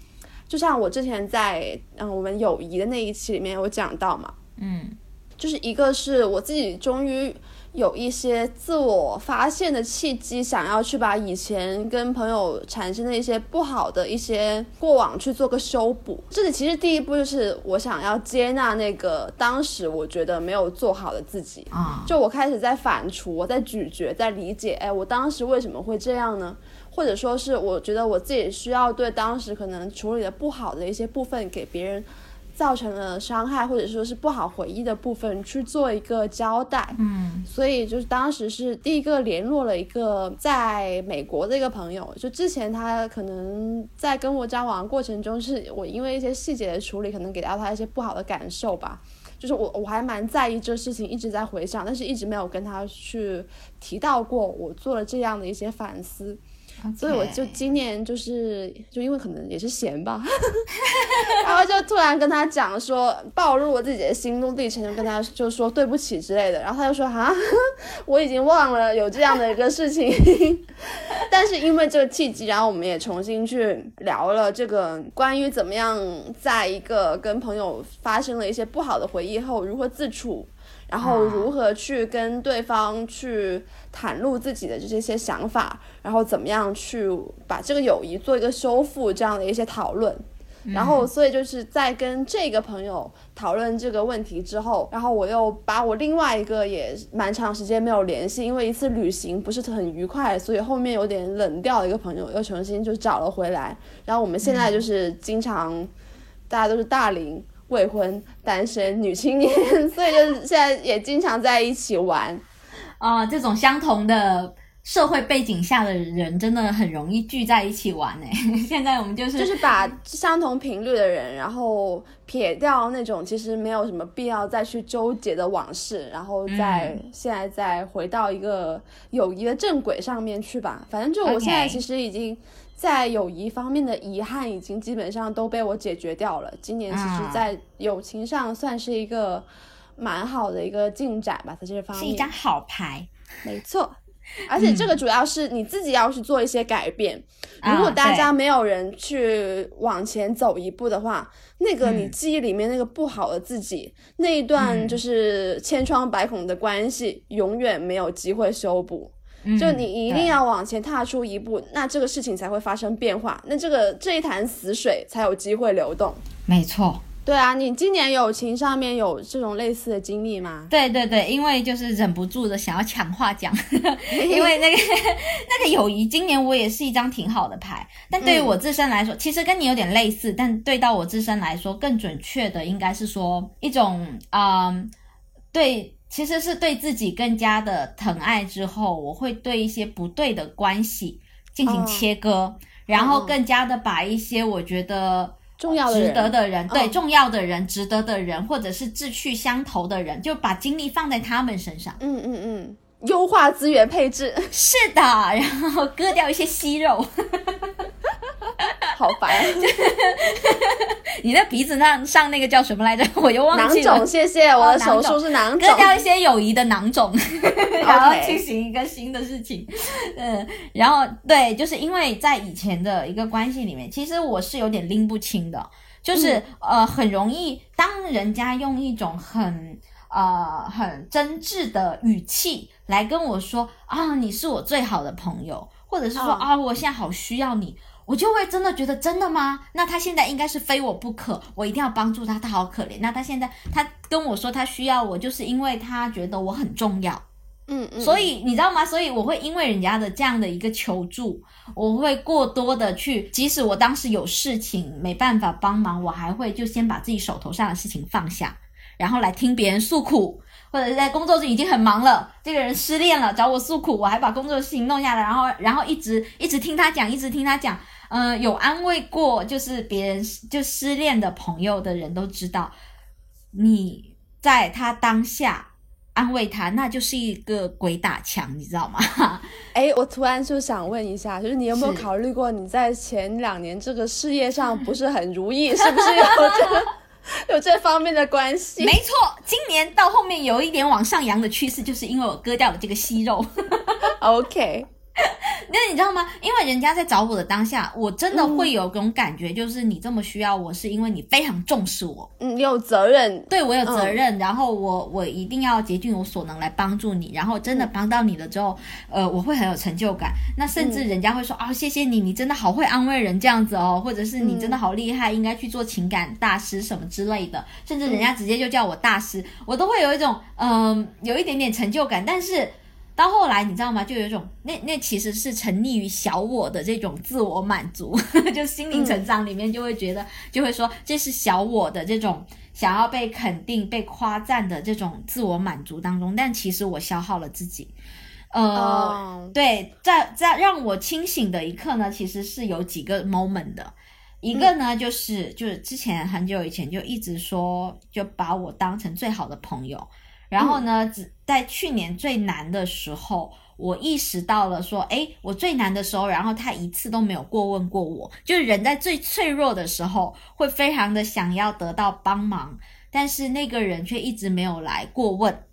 就像我之前在嗯我们友谊的那一期里面有讲到嘛，嗯，就是一个是我自己终于。有一些自我发现的契机，想要去把以前跟朋友产生的一些不好的一些过往去做个修补。这里其实第一步就是我想要接纳那个当时我觉得没有做好的自己啊，就我开始在反刍，我在咀嚼，在理解，哎，我当时为什么会这样呢？或者说是我觉得我自己需要对当时可能处理的不好的一些部分给别人。造成了伤害或者说是不好回忆的部分去做一个交代，嗯，所以就是当时是第一个联络了一个在美国的一个朋友，就之前他可能在跟我交往过程中，是我因为一些细节的处理，可能给到他一些不好的感受吧，就是我我还蛮在意这事情，一直在回想，但是一直没有跟他去提到过我做了这样的一些反思。所以我就今年就是就因为可能也是闲吧，然后就突然跟他讲说，暴露我自己的心路历程，就跟他就说对不起之类的，然后他就说啊，我已经忘了有这样的一个事情，但是因为这个契机，然后我们也重新去聊了这个关于怎么样在一个跟朋友发生了一些不好的回忆后如何自处。然后如何去跟对方去袒露自己的这些想法，然后怎么样去把这个友谊做一个修复，这样的一些讨论。然后所以就是在跟这个朋友讨论这个问题之后，然后我又把我另外一个也蛮长时间没有联系，因为一次旅行不是很愉快，所以后面有点冷掉的一个朋友又重新就找了回来，然后我们现在就是经常大家都是大龄未婚单身女青年，所以就是现在也经常在一起玩。啊，这种相同的社会背景下的人，真的很容易聚在一起玩哎。现在我们就是就是把相同频率的人，然后撇掉那种其实没有什么必要再去纠结的往事，然后再现在再回到一个友谊的正轨上面去吧。反正就我现在其实已经在友谊方面的遗憾已经基本上都被我解决掉了。今年其实，在友情上算是一个。蛮好的一个进展吧，在这方面是一张好牌，没错。而且这个主要是你自己要去做一些改变。如果大家没有人去往前走一步的话，那个你记忆里面那个不好的自己，那一段就是千疮百孔的关系，永远没有机会修补。就你一定要往前踏出一步，那这个事情才会发生变化，那这个这一潭死水才有机会流动。没错。对啊，你今年友情上面有这种类似的经历吗？对对对，因为就是忍不住的想要抢话讲，因为那个 那个友谊，今年我也是一张挺好的牌。但对于我自身来说，其实跟你有点类似，但对到我自身来说，更准确的应该是说一种嗯，对，其实是对自己更加的疼爱之后，我会对一些不对的关系进行切割，然后更加的把一些我觉得。重要的值得的人，对重要的人、值得的人，或者是志趣相投的人，就把精力放在他们身上。嗯嗯嗯，优化资源配置。是的，然后割掉一些息肉。好烦！你的鼻子上上那个叫什么来着？我又忘记了。囊肿，谢谢。我的手术是囊肿，割掉一些友谊的囊肿，然后进行一个新的事情。嗯，然后对，就是因为在以前的一个关系里面，其实我是有点拎不清的，就是呃，很容易当人家用一种很呃很真挚的语气来跟我说啊，你是我最好的朋友，或者是说啊，我现在好需要你。我就会真的觉得真的吗？那他现在应该是非我不可，我一定要帮助他，他好可怜。那他现在他跟我说他需要我，就是因为他觉得我很重要，嗯嗯。所以你知道吗？所以我会因为人家的这样的一个求助，我会过多的去，即使我当时有事情没办法帮忙，我还会就先把自己手头上的事情放下，然后来听别人诉苦。或者是在工作中已经很忙了，这个人失恋了找我诉苦，我还把工作的事情弄下来，然后然后一直一直听他讲，一直听他讲，嗯，有安慰过就是别人就失恋的朋友的人都知道，你在他当下安慰他，那就是一个鬼打墙，你知道吗？哎，我突然就想问一下，就是你有没有考虑过你在前两年这个事业上不是很如意，是不是有这个？有这方面的关系，没错。今年到后面有一点往上扬的趋势，就是因为我割掉了这个息肉。OK。那你知道吗？因为人家在找我的当下，我真的会有种感觉，就是你这么需要我，是因为你非常重视我，嗯，你有责任，对我有责任，然后我我一定要竭尽我所能来帮助你，然后真的帮到你了之后，呃，我会很有成就感。那甚至人家会说啊，谢谢你，你真的好会安慰人这样子哦，或者是你真的好厉害，应该去做情感大师什么之类的，甚至人家直接就叫我大师，我都会有一种嗯，有一点点成就感，但是。到后来，你知道吗？就有一种那那其实是沉溺于小我的这种自我满足，就心灵成长里面就会觉得，就会说这是小我的这种想要被肯定、被夸赞的这种自我满足当中。但其实我消耗了自己。呃，对，在在让我清醒的一刻呢，其实是有几个 moment 的。一个呢，就是就是之前很久以前就一直说，就把我当成最好的朋友。然后呢，只在去年最难的时候，我意识到了说，哎，我最难的时候，然后他一次都没有过问过我。就是人在最脆弱的时候，会非常的想要得到帮忙，但是那个人却一直没有来过问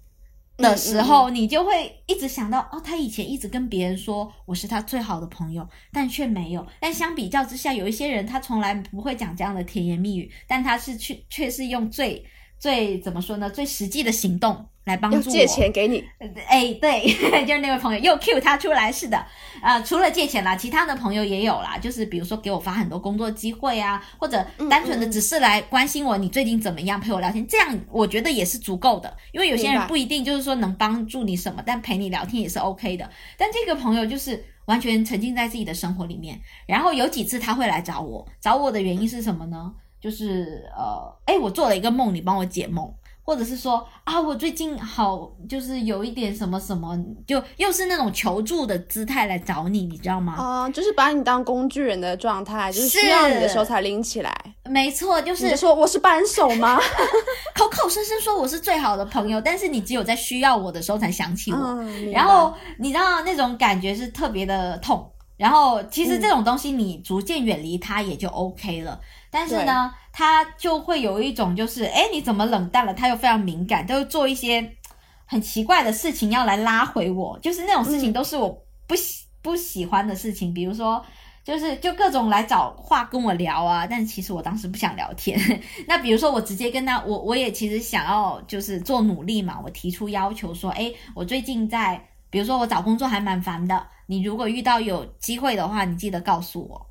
的时候，你就会一直想到，哦，他以前一直跟别人说我是他最好的朋友，但却没有。但相比较之下，有一些人他从来不会讲这样的甜言蜜语，但他是去却是用最。最怎么说呢？最实际的行动来帮助我。借钱给你？哎，对，就是那位朋友又 Q 他出来，是的，啊，除了借钱啦，其他的朋友也有啦，就是比如说给我发很多工作机会啊，或者单纯的只是来关心我，你最近怎么样，陪我聊天，这样我觉得也是足够的。因为有些人不一定就是说能帮助你什么，但陪你聊天也是 OK 的。但这个朋友就是完全沉浸在自己的生活里面，然后有几次他会来找我，找我的原因是什么呢？就是呃，哎，我做了一个梦，你帮我解梦，或者是说啊，我最近好，就是有一点什么什么，就又是那种求助的姿态来找你，你知道吗？哦，就是把你当工具人的状态，就是需要你的时候才拎起来。没错，就是说我是扳手吗？口口声声说我是最好的朋友，但是你只有在需要我的时候才想起我，然后你知道那种感觉是特别的痛。然后其实这种东西你逐渐远离它也就 OK 了。但是呢，他就会有一种就是，哎，你怎么冷淡了？他又非常敏感，都做一些很奇怪的事情要来拉回我，就是那种事情都是我不喜不喜欢的事情。比如说，就是就各种来找话跟我聊啊，但其实我当时不想聊天。那比如说我直接跟他，我我也其实想要就是做努力嘛，我提出要求说，哎，我最近在，比如说我找工作还蛮烦的，你如果遇到有机会的话，你记得告诉我。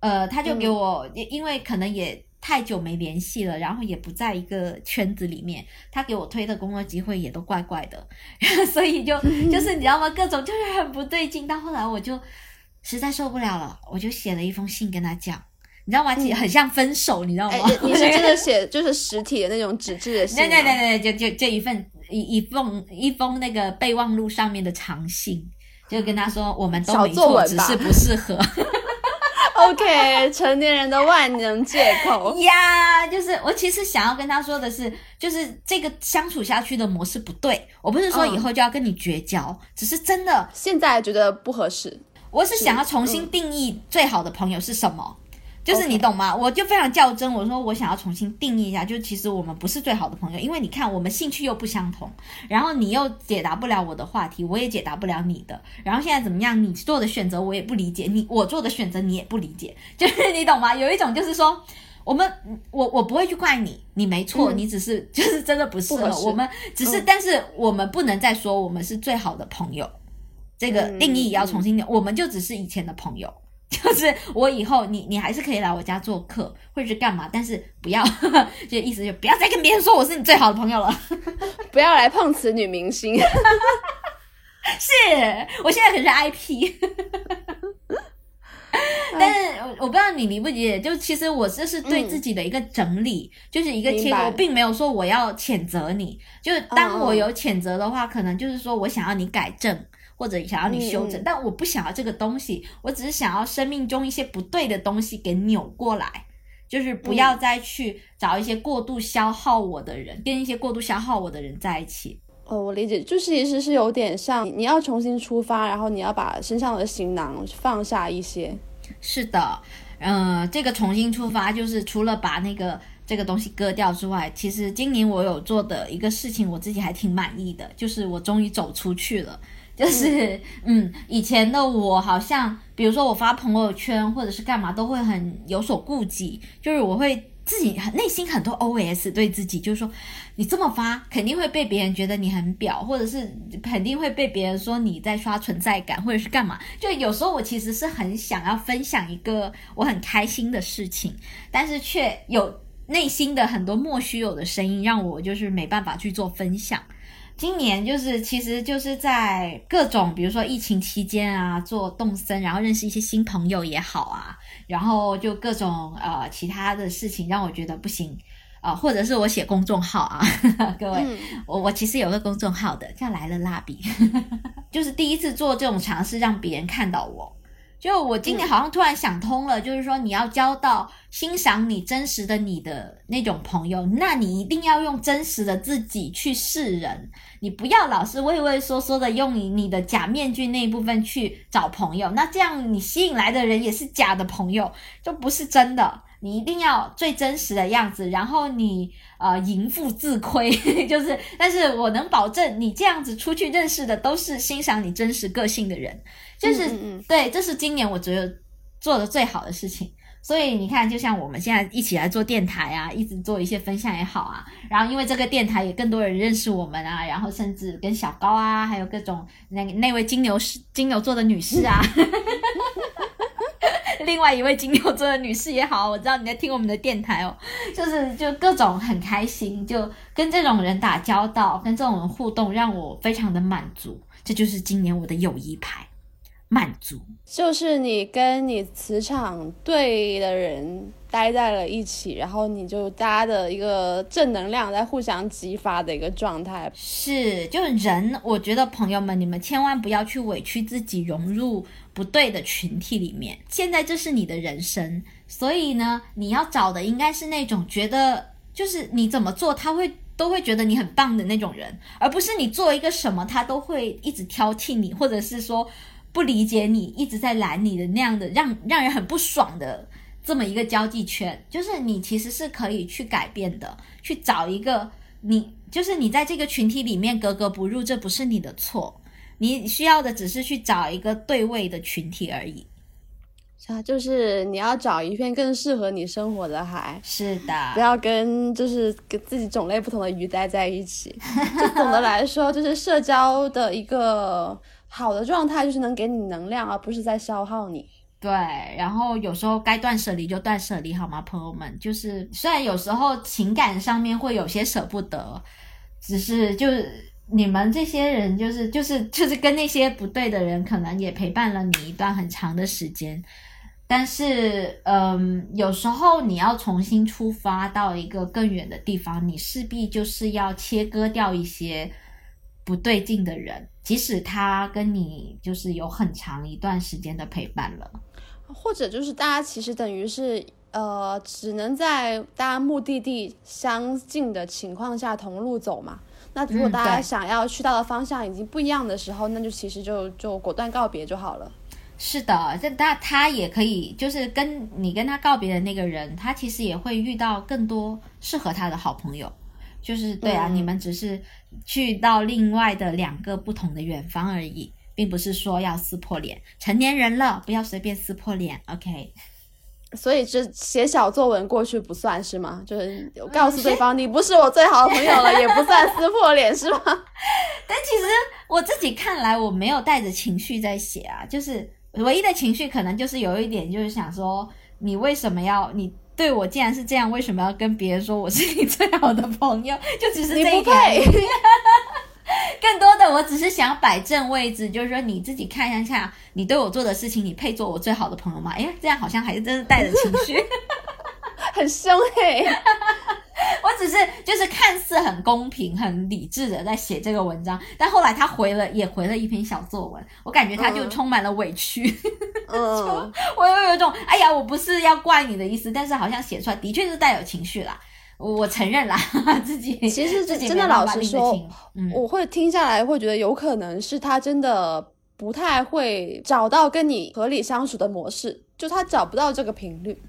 呃，他就给我，因为可能也太久没联系了，然后也不在一个圈子里面，他给我推的工作机会也都怪怪的，所以就就是你知道吗？各种就是很不对劲。到后来我就实在受不了了，我就写了一封信跟他讲，你知道吗？很像分手，你知道吗？你是真的 写就是实体的那种纸质的信？对对对对，就就就一份一一封一封那个备忘录上面的长信，就跟他说我们都没错，只是不适合。OK，成年人的万能借口 呀，就是我其实想要跟他说的是，就是这个相处下去的模式不对。我不是说以后就要跟你绝交，只是真的现在觉得不合适。我是想要重新定义最好的朋友是什么。就是你懂吗？我就非常较真，我说我想要重新定义一下，就其实我们不是最好的朋友，因为你看我们兴趣又不相同，然后你又解答不了我的话题，我也解答不了你的，然后现在怎么样？你做的选择我也不理解，你我做的选择你也不理解，就是你懂吗？有一种就是说，我们我我不会去怪你，你没错，你只是就是真的不适合我们，只是但是我们不能再说我们是最好的朋友，这个定义要重新，我们就只是以前的朋友。就是我以后你你还是可以来我家做客，或者是干嘛，但是不要，就意思就不要再跟别人说我是你最好的朋友了，不要来碰瓷女明星。是我现在可是 IP，但是我不知道你理不理解，就其实我这是对自己的一个整理，就是一个切，我并没有说我要谴责你，就是当我有谴责的话，可能就是说我想要你改正。或者想要你修正，但我不想要这个东西，我只是想要生命中一些不对的东西给扭过来，就是不要再去找一些过度消耗我的人，跟一些过度消耗我的人在一起。哦，我理解，就是其实是有点像你要重新出发，然后你要把身上的行囊放下一些。是的，嗯，这个重新出发就是除了把那个这个东西割掉之外，其实今年我有做的一个事情，我自己还挺满意的，就是我终于走出去了。就是嗯，以前的我好像，比如说我发朋友圈或者是干嘛，都会很有所顾忌。就是我会自己内心很多 OS 对自己，就是说你这么发，肯定会被别人觉得你很表，或者是肯定会被别人说你在刷存在感，或者是干嘛。就有时候我其实是很想要分享一个我很开心的事情，但是却有内心的很多莫须有的声音，让我就是没办法去做分享。今年就是，其实就是在各种，比如说疫情期间啊，做动森，然后认识一些新朋友也好啊，然后就各种呃其他的事情让我觉得不行啊，或者是我写公众号啊，各位，我我其实有个公众号的，叫来了蜡笔，就是第一次做这种尝试，让别人看到我。就我今年好像突然想通了，就是说你要交到欣赏你真实的你的那种朋友，那你一定要用真实的自己去示人，你不要老是畏畏缩缩的用你你的假面具那一部分去找朋友，那这样你吸引来的人也是假的朋友，就不是真的。你一定要最真实的样子，然后你呃盈富自亏，就是，但是我能保证你这样子出去认识的都是欣赏你真实个性的人。就是对，这是今年我觉得做的最好的事情。所以你看，就像我们现在一起来做电台啊，一直做一些分享也好啊，然后因为这个电台也更多人认识我们啊，然后甚至跟小高啊，还有各种那那位金牛是金牛座的女士啊。另外一位金牛座的女士也好，我知道你在听我们的电台哦，就是就各种很开心，就跟这种人打交道，跟这种人互动，让我非常的满足。这就是今年我的友谊牌，满足。就是你跟你磁场对的人待在了一起，然后你就大家的一个正能量在互相激发的一个状态。是，就是人，我觉得朋友们，你们千万不要去委屈自己，融入。不对的群体里面，现在这是你的人生，所以呢，你要找的应该是那种觉得就是你怎么做他会都会觉得你很棒的那种人，而不是你做一个什么他都会一直挑剔你，或者是说不理解你，一直在拦你的那样的让让人很不爽的这么一个交际圈。就是你其实是可以去改变的，去找一个你就是你在这个群体里面格格不入，这不是你的错。你需要的只是去找一个对位的群体而已，是啊，就是你要找一片更适合你生活的海。是的，不要跟就是跟自己种类不同的鱼待在一起。就总的来说，就是社交的一个好的状态，就是能给你能量，而不是在消耗你。对，然后有时候该断舍离就断舍离，好吗，朋友们？就是虽然有时候情感上面会有些舍不得，只是就是。你们这些人就是就是就是跟那些不对的人，可能也陪伴了你一段很长的时间，但是，嗯，有时候你要重新出发到一个更远的地方，你势必就是要切割掉一些不对劲的人，即使他跟你就是有很长一段时间的陪伴了，或者就是大家其实等于是呃，只能在大家目的地相近的情况下同路走嘛。那如果大家想要去到的方向已经不一样的时候，那就其实就就果断告别就好了。是的，这他他也可以，就是跟你跟他告别的那个人，他其实也会遇到更多适合他的好朋友。就是对啊，你们只是去到另外的两个不同的远方而已，并不是说要撕破脸。成年人了，不要随便撕破脸。OK。所以这写小作文过去不算是吗？就是告诉对方你不是我最好的朋友了，也不算撕破脸是吗？但其实我自己看来，我没有带着情绪在写啊，就是唯一的情绪可能就是有一点，就是想说你为什么要你对我既然是这样，为什么要跟别人说我是你最好的朋友？就只是这一点。更多的，我只是想摆正位置，就是说你自己看一下，你对我做的事情，你配做我最好的朋友吗？哎，这样好像还是真的带着情绪，很凶嘿。我只是就是看似很公平、很理智的在写这个文章，但后来他回了，也回了一篇小作文，我感觉他就充满了委屈。嗯，我又有一种哎呀，我不是要怪你的意思，但是好像写出来的确是带有情绪啦。我承认啦，自己其实真的老实说，我会听下来会觉得有可能是他真的不太会找到跟你合理相处的模式，就他找不到这个频率。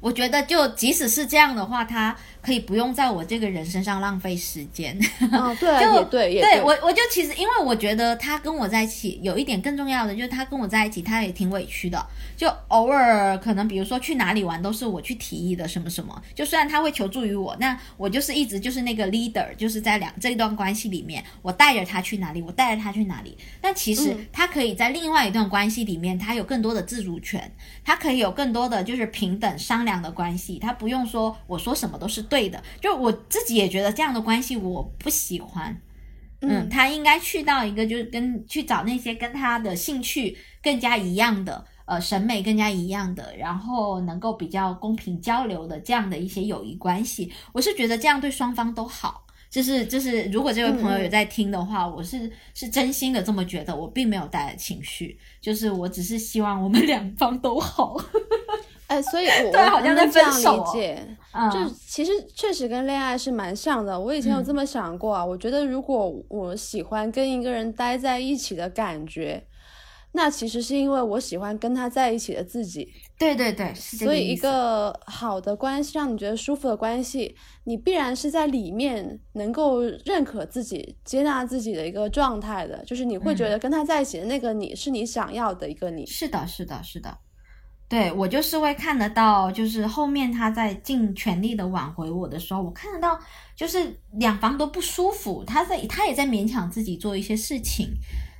我觉得就即使是这样的话，他。可以不用在我这个人身上浪费时间。哦，对，也对，也对我，我就其实因为我觉得他跟我在一起有一点更重要的，就是他跟我在一起，他也挺委屈的。就偶尔可能比如说去哪里玩都是我去提议的，什么什么。就虽然他会求助于我，那我就是一直就是那个 leader，就是在两这一段关系里面，我带着他去哪里，我带着他去哪里。但其实他可以在另外一段关系里面，他有更多的自主权，他可以有更多的就是平等商量的关系，他不用说我说什么都是对。的，就我自己也觉得这样的关系我不喜欢。嗯，他应该去到一个就是跟去找那些跟他的兴趣更加一样的，呃，审美更加一样的，然后能够比较公平交流的这样的一些友谊关系。我是觉得这样对双方都好。就是就是，如果这位朋友有在听的话，我是是真心的这么觉得，我并没有带来情绪，就是我只是希望我们两方都好。哎，所以我 对好像在这样理解，就其实确实跟恋爱是蛮像的。我以前有这么想过啊，我觉得如果我喜欢跟一个人待在一起的感觉，那其实是因为我喜欢跟他在一起的自己。对对对，所以一个好的关系，让你觉得舒服的关系，你必然是在里面能够认可自己、接纳自己的一个状态的，就是你会觉得跟他在一起的那个你是你想要的一个你。是的，是的，是的。对我就是会看得到，就是后面他在尽全力的挽回我的时候，我看得到，就是两方都不舒服，他在他也在勉强自己做一些事情，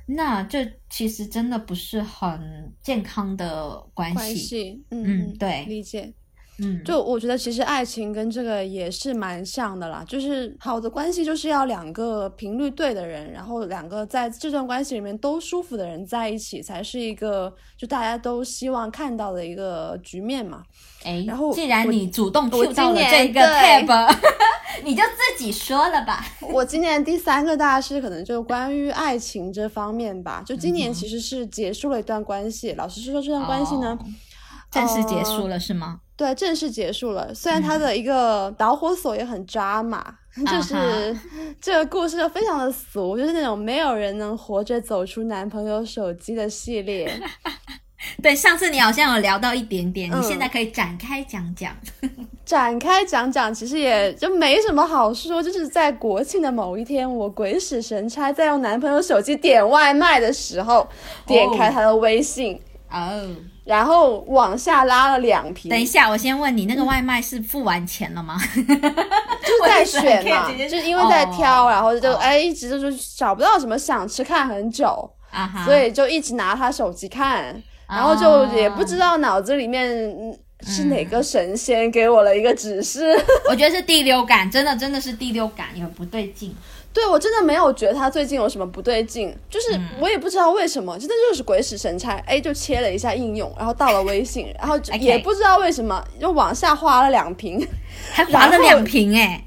那这其实真的不是很健康的关关系。系，嗯嗯对理解。嗯，就我觉得其实爱情跟这个也是蛮像的啦，就是好的关系就是要两个频率对的人，然后两个在这段关系里面都舒服的人在一起，才是一个就大家都希望看到的一个局面嘛。哎，然后既然你主动我 Q 到了这个 tab，你就自己说了吧。我今年第三个大事可能就关于爱情这方面吧，就今嗯年其实是结束了一段关系，老实说这段关系呢。哦正式结束呃了是吗？对，正式结束了。虽然它的一个导火索也很抓马，就是这个故事就非常的俗，就是那种没有人能活着走出男朋友手机的系列。对，上次你好像有聊到一点点，嗯你现在可以展开讲讲。展开讲讲，其实也就没什么好说，就是在国庆的某一天，我鬼使神差在用男朋友手机点外卖的时候，点开他的微信，哦，然后往下拉了两瓶，等一下，我先问你，那个外卖是付完钱了吗？就是在选嘛，就是因为在挑，哦然后就哦哎一直就是找不到什么想吃，看很久，啊，所以就一直拿他手机看，然后就也不知道脑子里面嗯是哪个神仙给我了一个指示。我觉得是第六感，真的真的是第六感有不对劲。对我真的没有觉得他最近有什么不对劲，就是嗯。我也不知道为什么，真的就是鬼使神差，哎，就切了一下应用，然后到了微信，然后就也不知道为什么又往下滑了两屏，还划了两瓶哎、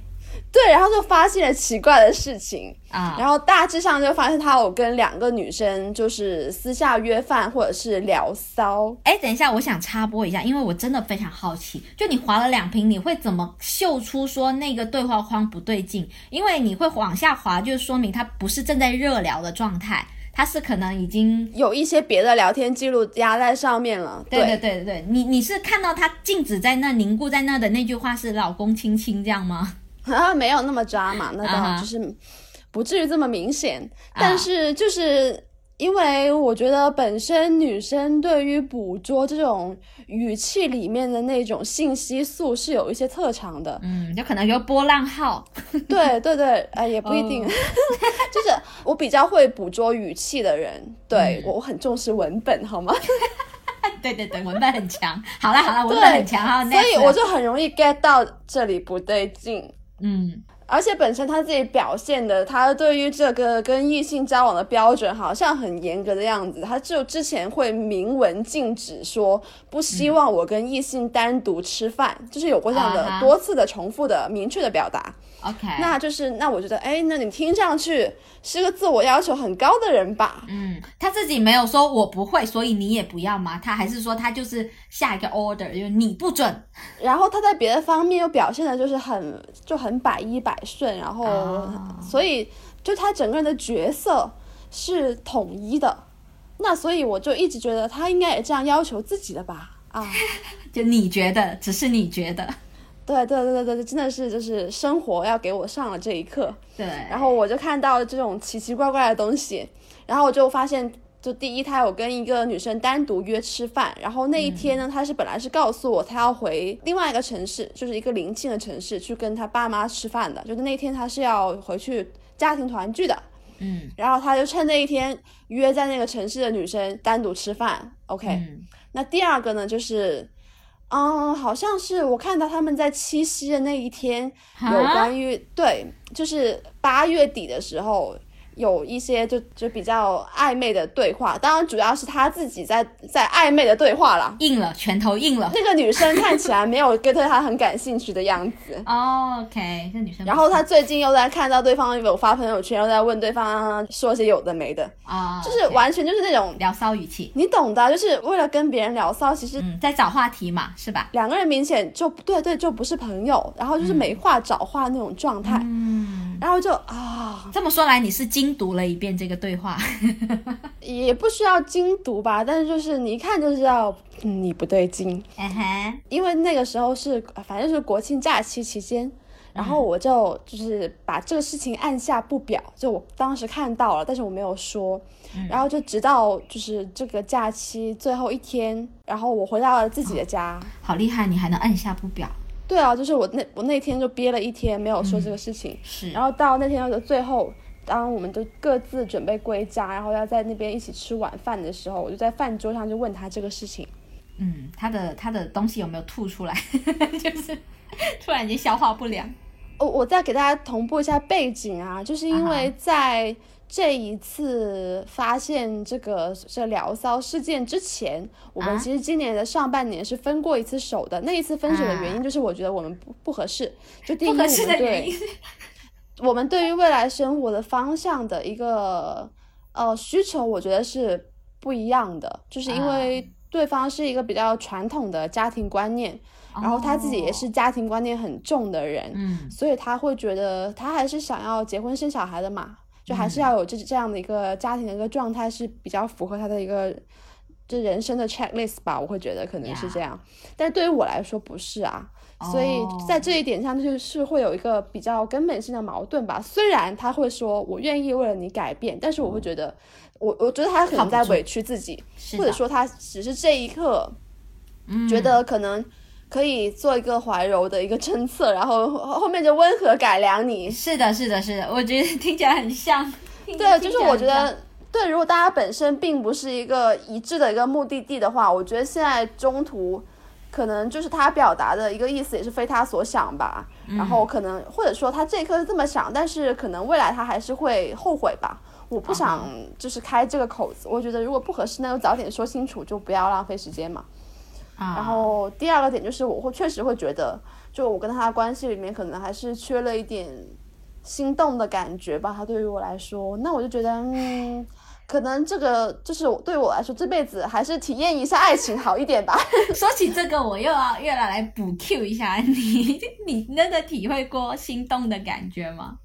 对，然后就发现了奇怪的事情，啊，然后大致上就发现他有跟两个女生就是私下约饭或者是聊骚，哎，等一下，我想插播一下，因为我真的非常好奇，就你划了两瓶，你会怎么嗅出说那个对话框不对劲？因为你会往下滑，就说明他不是正在热聊的状态，他是可能已经。有一些别的聊天记录压在上面了。对对对对对，你你是看到他静止在那凝固在那的那句话是“老公亲亲”这样吗？啊，没有那么渣嘛，那当啊哈然就是不至于这么明显，啊但是就是。因为我觉得本身女生对于捕捉这种语气里面的那种信息素是有一些特长的，嗯，就可能有波浪号。对对对，哎，也不一定，哦 就是我比较会捕捉语气的人，对、嗯我很重视文本，好吗？对对对，文本很强。好了好了，文本很强。哈，所以我就很容易 get 到这里不对劲。嗯而且本身他自己表现的，他对于这个跟异性交往的标准好像很严格的样子。他就之前会明文禁止说不希望我跟异性单独吃饭，就是有过这样的多次的重复的明确的表达。，OK，那就是那我觉得，哎，那你听上去是个自我要求很高的人吧？嗯，他自己没有说我不会，所以你也不要吗？他还是说他就是下一个 order，就是你不准。然后他在别的方面又表现的就是很就很百依百顺，然后、哦所以就他整个人的角色是统一的。那所以我就一直觉得他应该也这样要求自己的吧？啊，就你觉得，只是你觉得，对对对对对，真的是就是生活要给我上了这一课。对，然后我就看到这种奇奇怪怪的东西，然后我就发现，就第一，他有跟一个女生单独约吃饭，然后那一天呢，他是本来是告诉我他要回另外一个城市，就是一个临近的城市去跟他爸妈吃饭的，就是那天他是要回去家庭团聚的，嗯。然后他就趁那一天约在那个城市的女生单独吃饭，OK，、嗯。那第二个呢就是。嗯，好像是我看到他们在七夕的那一天有关于对，就是八月底的时候有一些就就比较暧昧的对话，当然主要是他自己在在暧昧的对话啦。硬了，拳头硬了。那个女生看起来没有对他很感兴趣的样子，哦 OK，这女生。然后他最近又在看到对方有发朋友圈，又在问对方说些有的没的，啊，就是完全就是那种聊骚语气，你懂的，就是为了跟别人聊骚，其实嗯，在找话题嘛，是吧？两个人明显就对对就不是朋友，然后就是没话找话那种状态，嗯，然后就啊，这么说来，你是精读了一遍这个对话，也不需要精读吧，但是就是你一看就知道、嗯、你不对劲，嗯哼，因为那个时候是呃反正是国庆假期期间，然后我就就是把这个事情按下不表，就我当时看到了，但是我没有说。然后就直到就是这个假期最后一天，然后我回到了自己的家。好厉害，你还能按下不表？对啊，就是我那我那天就憋了一天没有说这个事情。是。然后到那天的最后，当我们都各自准备归家，然后要在那边一起吃晚饭的时候，我就在饭桌上就问他这个事情。嗯，他的他的东西有没有吐出来？就是突然间消化不良。我我再给大家同步一下背景啊，就是因为在。这一次发现这个这聊骚事件之前，我们其实今年的上半年是分过一次手的。那一次分手的原因就是我觉得我们不不合适。就第一，我们对，我们对于未来生活的方向的一个呃需求，我觉得是不一样的。就是因为对方是一个比较传统的家庭观念，然后他自己也是家庭观念很重的人，嗯，所以他会觉得他还是想要结婚生小孩的嘛。就还是要有这这样的一个家庭的一个状态是比较符合他的一个这人生的 checklist 吧，我会觉得可能是这样，但是对于我来说不是啊，所以在这一点上就是会有一个比较根本性的矛盾吧。虽然他会说我愿意为了你改变，但是我会觉得我我觉得他可能在委屈自己，或者说他只是这一刻觉得可能。可以做一个怀柔的一个侦测，然后后面就温和改良你。是的，是的，是的，我觉得听起来很像。对，就是我觉得，对，如果大家本身并不是一个一致的一个目的地的话，我觉得现在中途可能就是他表达的一个意思也是非他所想吧。然后可能或者说他这一刻是这么想，但是可能未来他还是会后悔吧。我不想就是开这个口子，我觉得如果不合适，那就早点说清楚，就不要浪费时间嘛。然后第二个点就是，我会确实会觉得，就我跟他的关系里面，可能还是缺了一点心动的感觉吧。他对于我来说，那我就觉得，嗯，可能这个就是对我来说，这辈子还是体验一下爱情好一点吧。说起这个，我又要又要来补 Q 一下 你，你真的体会过心动的感觉吗？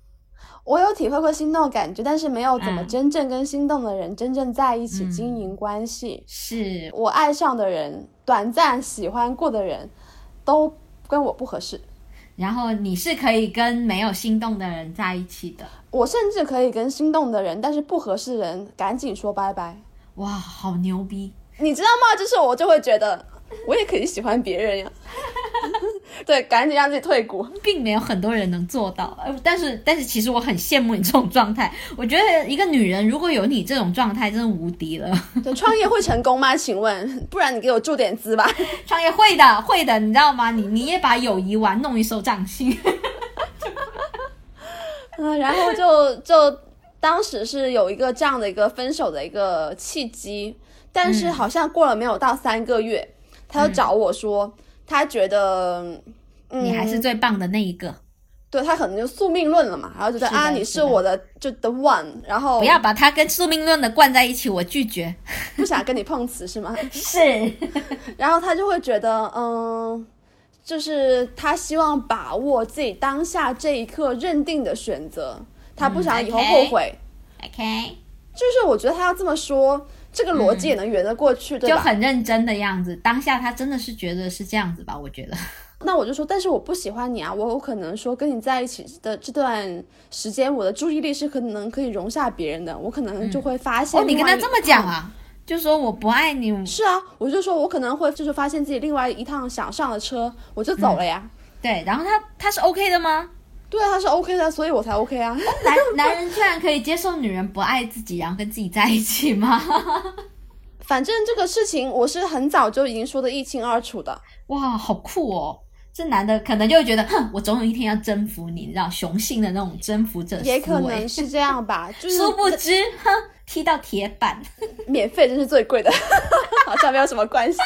我有体会过心动的感觉，但是没有怎么真正跟心动的人真正在一起经营关系。是我爱上的人，短暂喜欢过的人，都跟我不合适。然后你是可以跟没有心动的人在一起的，我甚至可以跟心动的人，但是不合适人赶紧说拜拜。哇，好牛逼！你知道吗？就是我就会觉得。我也可以喜欢别人呀，对，赶紧让自己退股，并没有很多人能做到。呃，但是但是其实我很羡慕你这种状态。我觉得一个女人如果有你这种状态，真的无敌了。对，创业会成功吗？请问，不然你给我注点资吧。创业会的，会的，你知道吗？你你也把友谊玩弄于手掌心。嗯，然后就就当时是有一个这样的一个分手的一个契机，但是好像过了没有到三个月。他就找我说，他觉得你还是最棒的那一个，对他可能就宿命论了嘛，然后觉得啊，你是我的就 the one，然后不要把他跟宿命论的灌在一起，我拒绝，不想跟你碰瓷是吗？是，然后他就会觉得，嗯，就是他希望把握自己当下这一刻认定的选择，他不想以后后悔。OK，就是我觉得他要这么说。这个逻辑也能圆得过去，对吧？就很认真的样子。当下他真的是觉得是这样子吧？我觉得。那我就说，但是我不喜欢你啊！我有可能说跟你在一起的这段时间，我的注意力是可能可以容下别人的，我可能就会发现。哦，你跟他这么讲啊？就说我不爱你。是啊，我就说我可能会就是发现自己另外一趟想上的车，我就走了呀。对，然后他他是 OK 的吗？对啊，他是 OK 的，所以我才 OK 啊。男男人居然可以接受女人不爱自己，然后跟自己在一起吗？反正这个事情我是很早就已经说的一清二楚的。哇，好酷哦！这男的可能就会觉得，哼，我总有一天要征服你，你知道，雄性的那种征服者也可能是这样吧。殊不知，哼，踢到铁板，免费真是最贵的，好像没有什么关系。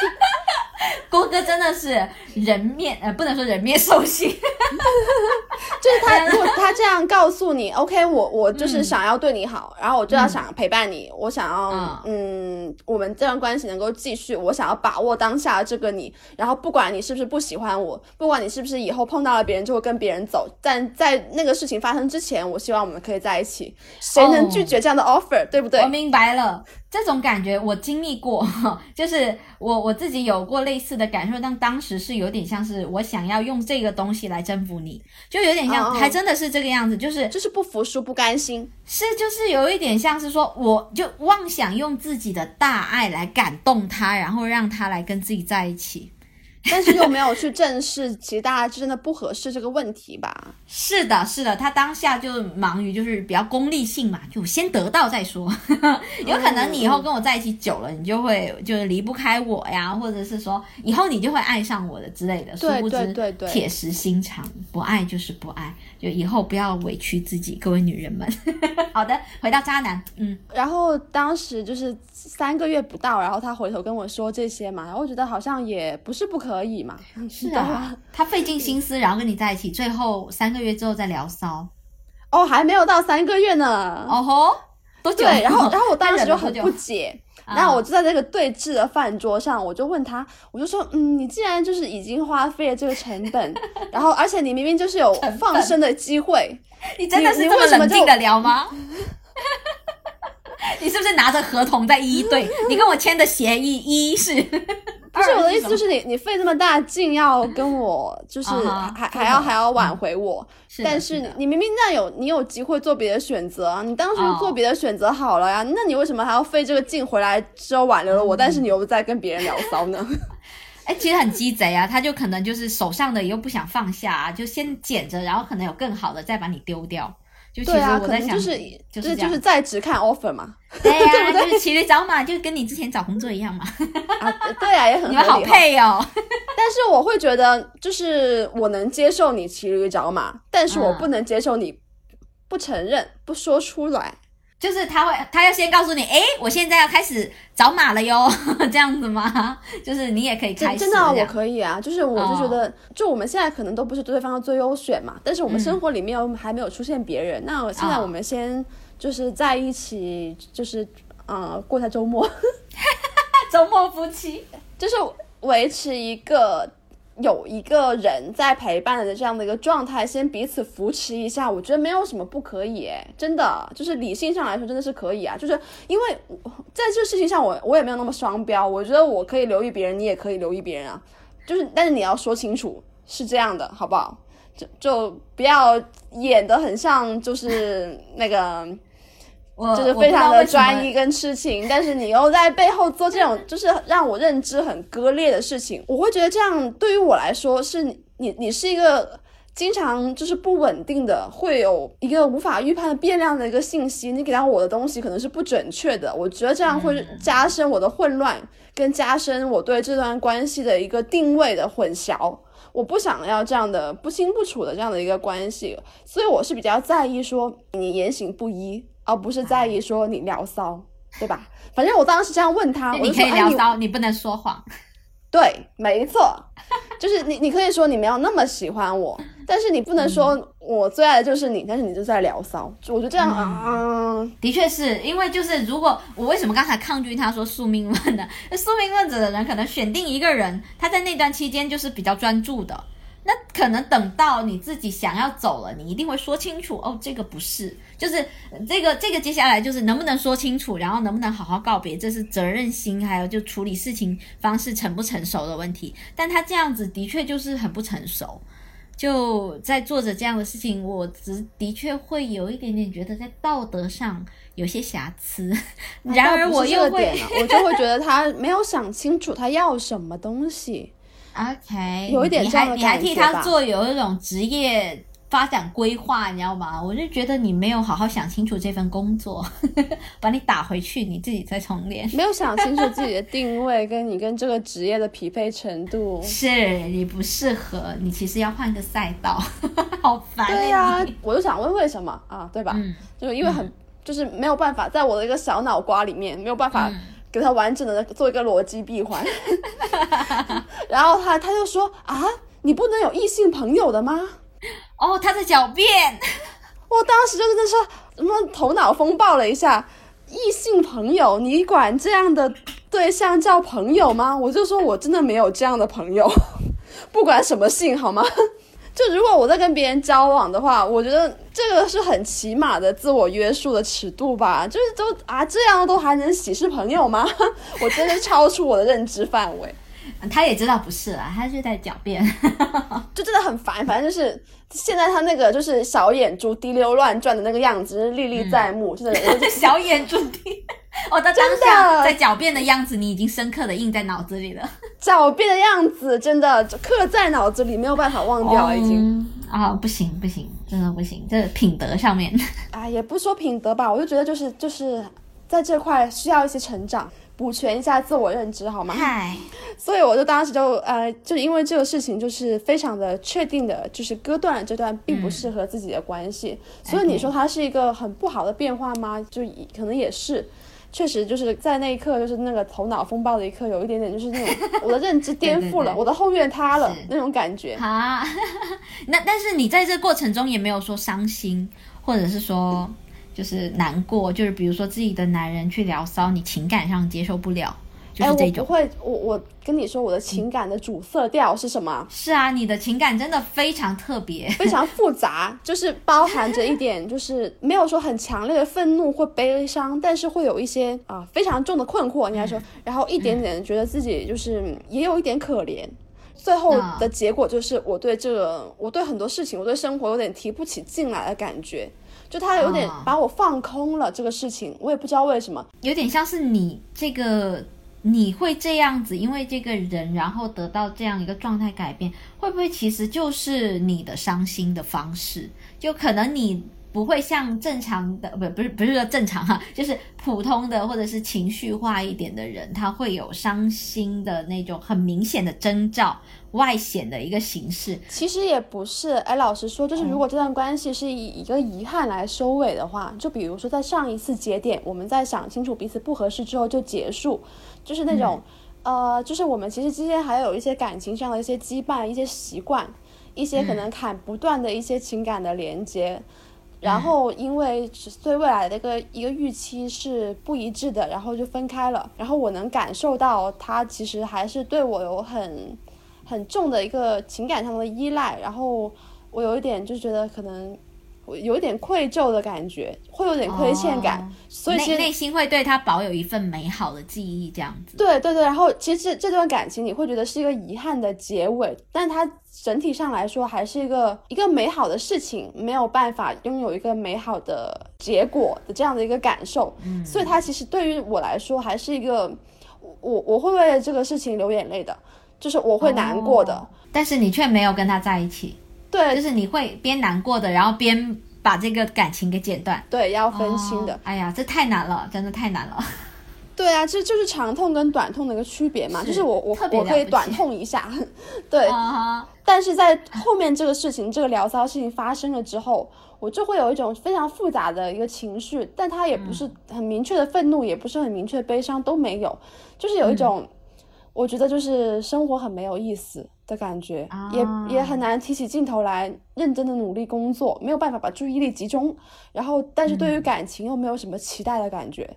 郭哥真的是人面呃，不能说人面兽心，就是他如果他这样告诉你，OK，我我就是想要对你好，然后我就要想陪伴你，我想要嗯，我们这段关系能够继续，我想要把握当下这个你，然后不管你是不是不喜欢我，不管你是不是以后碰到了别人就会跟别人走，但在那个事情发生之前，我希望我们可以在一起，谁能拒绝这样的 offer，对不对？我明白了。这种感觉我经历过，就是我我自己有过类似的感受，但当时是有点像是我想要用这个东西来征服你，就有点像，哦哦还真的是这个样子，就是就是不服输、不甘心。是就是有一点像是说，我就妄想用自己的大爱来感动他，然后让他来跟自己在一起。但是又没有去正视，其实大家真的不合适这个问题吧？是的，是的，他当下就忙于就是比较功利性嘛，就先得到再说。有可能你以后跟我在一起久了，你就会就是离不开我呀，或者是说以后你就会爱上我的之类的。殊对不知对对对铁石心肠，不爱就是不爱，就以后不要委屈自己，各位女人们。好的，回到渣男，嗯，然后当时就是三个月不到，然后他回头跟我说这些嘛，然后我觉得好像也不是不可以嘛。是 啊，他费尽心思，然后跟你在一起，最后三个月之后再聊骚，哦，还没有到三个月呢。哦吼，多久？对，然后然后我当时就很 不解，啊然后我就在那个对峙的饭桌上，我就问他，我就说，嗯，你既然就是已经花费了这个成本，然后而且你明明就是有放生的机会，你真的是你这么为什么就冷静的聊吗？你是不是拿着合同在一一对？你跟我签的协议一是？不是我的意思，就是是你你费这么大劲要跟我，就是还还要还要挽回我，但是你明明那有你有机会做别的选择啊，你当初哦做别的选择好了呀，那你为什么还要费这个劲回来之后挽留了我，但是嗯你又在跟别人聊骚呢？哎、其实很鸡贼啊，他就可能就是手上的又不想放下、啊，就先捡着，然后可能有更好的再把你丢掉。就其实对啊，我在想，可能就是就就是就是在职看 offer 嘛，对呀、就是骑驴找马，就跟你之前找工作一样嘛。啊，对啊，也很你们好。配哦。但是我会觉得，就是我能接受你骑驴找马，但是我嗯不能接受你不承认、不说出来。就是他会，他要先告诉你，哎，我现在要开始找马了哟，这样子吗？就是你也可以开始真真的啊，我可以啊，就是我就觉得，就我们现在可能都不是对方的最优选嘛，但是我们嗯生活里面又还没有出现别人，那现在啊我们先就是在一起，就是呃过下周末，周末夫妻。就是维持一个有一个人在陪伴的这样的一个状态，先彼此扶持一下，我觉得没有什么不可以，真的，就是理性上来说真的是可以啊，就是因为我在这事情上我我也没有那么双标，我觉得我可以留意别人，你也可以留意别人啊，就是但是你要说清楚是这样的，好不好？就就不要演的很像就是那个。我就是非常的专一跟痴情，但是你又在背后做这种就是让我认知很割裂的事情，我会觉得这样对于我来说是你你你是一个经常就是不稳定的，会有一个无法预判的变量的一个信息，你给到我的东西可能是不准确的，我觉得这样会加深我的混乱，跟加深我对这段关系的一个定位的混淆。我不想要这样的不清不楚的这样的一个关系，所以我是比较在意说你言行不一，而不是在意说你聊骚，对吧？反正我当时这样问他，我你可以聊骚，你不能说谎。对，没错，就是你，你可以说你没有那么喜欢我，但是你不能说我最爱的就是你，但是你就在聊骚。我觉得这样，嗯，的确是因为就是，如果我为什么刚才抗拒他说宿命论呢？宿命论者的人可能选定一个人，他在那段期间就是比较专注的。那可能等到你自己想要走了，你一定会说清楚哦，这个不是，就是呃这个这个接下来就是能不能说清楚，然后能不能好好告别，这是责任心还有就处理事情方式成不成熟的问题。但他这样子的确就是很不成熟。就在做着这样的事情，我只的确会有一点点觉得在道德上有些瑕疵，然而我又会我就会觉得他没有想清楚他要什么东西。OK，有一点你这样的还你还感觉吧替他做有一种职业发展规划，你知道吗？我就觉得你没有好好想清楚这份工作，把你打回去，你自己再重练。没有想清楚自己的定位，跟你跟这个职业的匹配程度。是你不适合，你其实要换个赛道，好烦、欸。对呀、你我就想问为什么啊，对吧？嗯就因为很、就是没有办法，在我的一个小脑瓜里面没有办法嗯给他完整的做一个逻辑闭环。然后他他就说啊，你不能有异性朋友的吗？哦，他在狡辩。我当时就真的是什么头脑风暴了一下，异性朋友，你管这样的对象叫朋友吗？我就说我真的没有这样的朋友，不管什么性好吗？就如果我在跟别人交往的话，我觉得这个是很起码的自我约束的尺度吧？就是都啊这样都还能喜是朋友吗？我真的超出我的认知范围。他也知道不是啊，他是在狡辩，就真的很烦。反正就是现在他那个就是小眼珠滴溜乱转的那个样子历历在目，真的 小眼珠滴。哦，他真的在狡辩的样子，你已经深刻的印在脑子里了。狡辩的样子真的刻在脑子里，没有办法忘掉，已经啊，不行不行，真的不行，这品德上面啊，也不说品德吧，我就觉得就是就是在这块需要一些成长。补全一下自我认知好吗？嗨，所以我就当时就呃，就因为这个事情，就是非常的确定的，就是割断了这段并不适合自己的关系。所以你说它是一个很不好的变化吗？就可能也是，确实就是在那一刻，就是那个头脑风暴的一刻，有一点点就是那种我的认知颠覆了，我的后院塌了那种感觉。啊，那但是你在这过程中也没有说伤心，或者是说。就是难过，就是比如说自己的男人去聊骚，你情感上接受不了，就是这种。不会，我我跟你说，我的情感的主色调是什么？是啊，你的情感真的非常特别，非常复杂，就是包含着一点，就是没有说很强烈的愤怒或悲伤，但是会有一些啊非常重的困惑，应该说，然后一点点觉得自己就是也有一点可怜，最后的结果就是我对这个，我对很多事情，我对生活有点提不起劲来的感觉。就他有点把我放空了，这个事情我也不知道为什么，有点像是你这个你会这样子，因为这个人然后得到这样一个状态改变，会不会其实就是你的伤心的方式？就可能你不会像正常的，不不是不是说正常哈，就是普通的或者是情绪化一点的人，他会有伤心的那种很明显的征兆。外显的一个形式，其实也不是。哎，老实说，就是如果这段关系是以一个遗憾来收尾的话，就比如说在上一次节点，我们在想清楚彼此不合适之后就结束，就是那种，呃，就是我们其实之间还有一些感情上的一些羁绊、一些习惯、一些可能砍不断的一些情感的连接，然后因为对未来的一个一个预期是不一致的，然后就分开了。然后我能感受到他其实还是对我有很。很重的一个情感上的依赖，然后我有一点就觉得可能我有一点愧疚的感觉，会有点亏欠感，所以其实内心会对他保有一份美好的记忆，这样子。对对对，然后其实这段感情你会觉得是一个遗憾的结尾，但它整体上来说还是一个一个美好的事情，没有办法拥有一个美好的结果的这样的一个感受，所以它其实对于我来说还是一个我我会为了这个事情流眼泪的。就是我会难过的，但是你却没有跟他在一起。对，就是你会边难过的，然后边把这个感情给剪断。对，要分清的。哎呀，这太难了，真的太难了。对啊，这就是长痛跟短痛的一个区别嘛。就是我我我可以短痛一下，对。但是在后面这个事情，这个聊骚事情发生了之后，我就会有一种非常复杂的一个情绪，但它也不是很明确的愤怒，也不是很明确的悲伤，都没有，就是有一种。我觉得就是生活很没有意思的感觉，也也很难提起劲头来认真的努力工作，没有办法把注意力集中。然后，但是对于感情又没有什么期待的感觉，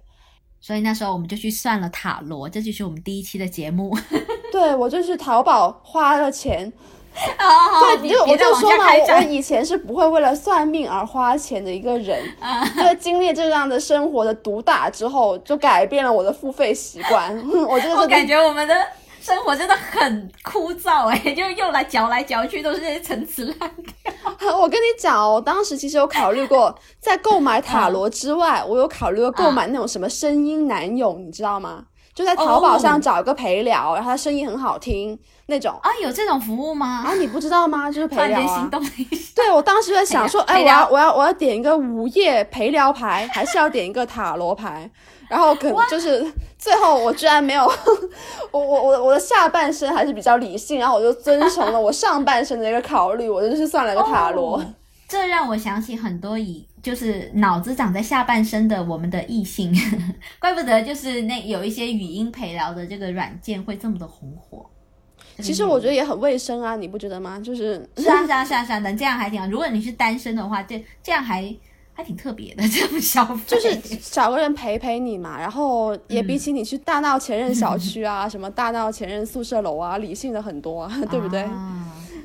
所以那时候我们就去算了塔罗，这就是我们第一期的节目。对，我就是淘宝花了钱。对，就我就说嘛，我以前是不会为了算命而花钱的一个人，就经历这样的生活的毒打之后，就改变了我的付费习惯。我这个我感觉我们的生活真的很枯燥哎，就又来嚼来嚼去都是那些陈词滥调。我跟你讲哦，当时其实有考虑过，在购买塔罗之外，我有考虑过购买那种什么声音男友，你知道吗？就在淘宝上找一个陪聊，然后他声音很好听。那种啊，有这种服务吗？啊，你不知道吗？就是陪聊啊。对，我当时在想说，哎，我要我要我要点一个午夜陪聊牌，还是要点一个塔罗牌？然后可能就是最后我居然没有，我我我我的下半身还是比较理性，然后我就遵从了我上半身的一个考虑，我就是算了个塔罗。这让我想起很多以就是脑子长在下半身的我们的异性，怪不得就是那有一些语音陪聊的这个软件会这么的红火。其实我觉得也很卫生啊，你不觉得吗？就是是啊是啊是啊是啊，能这样还挺好。如果你是单身的话，这这样还还挺特别的，这种消费。就是找个人陪陪你嘛，然后也比起你去大闹前任小区啊，什么大闹前任宿舍楼啊，理性的很多，啊 对不对？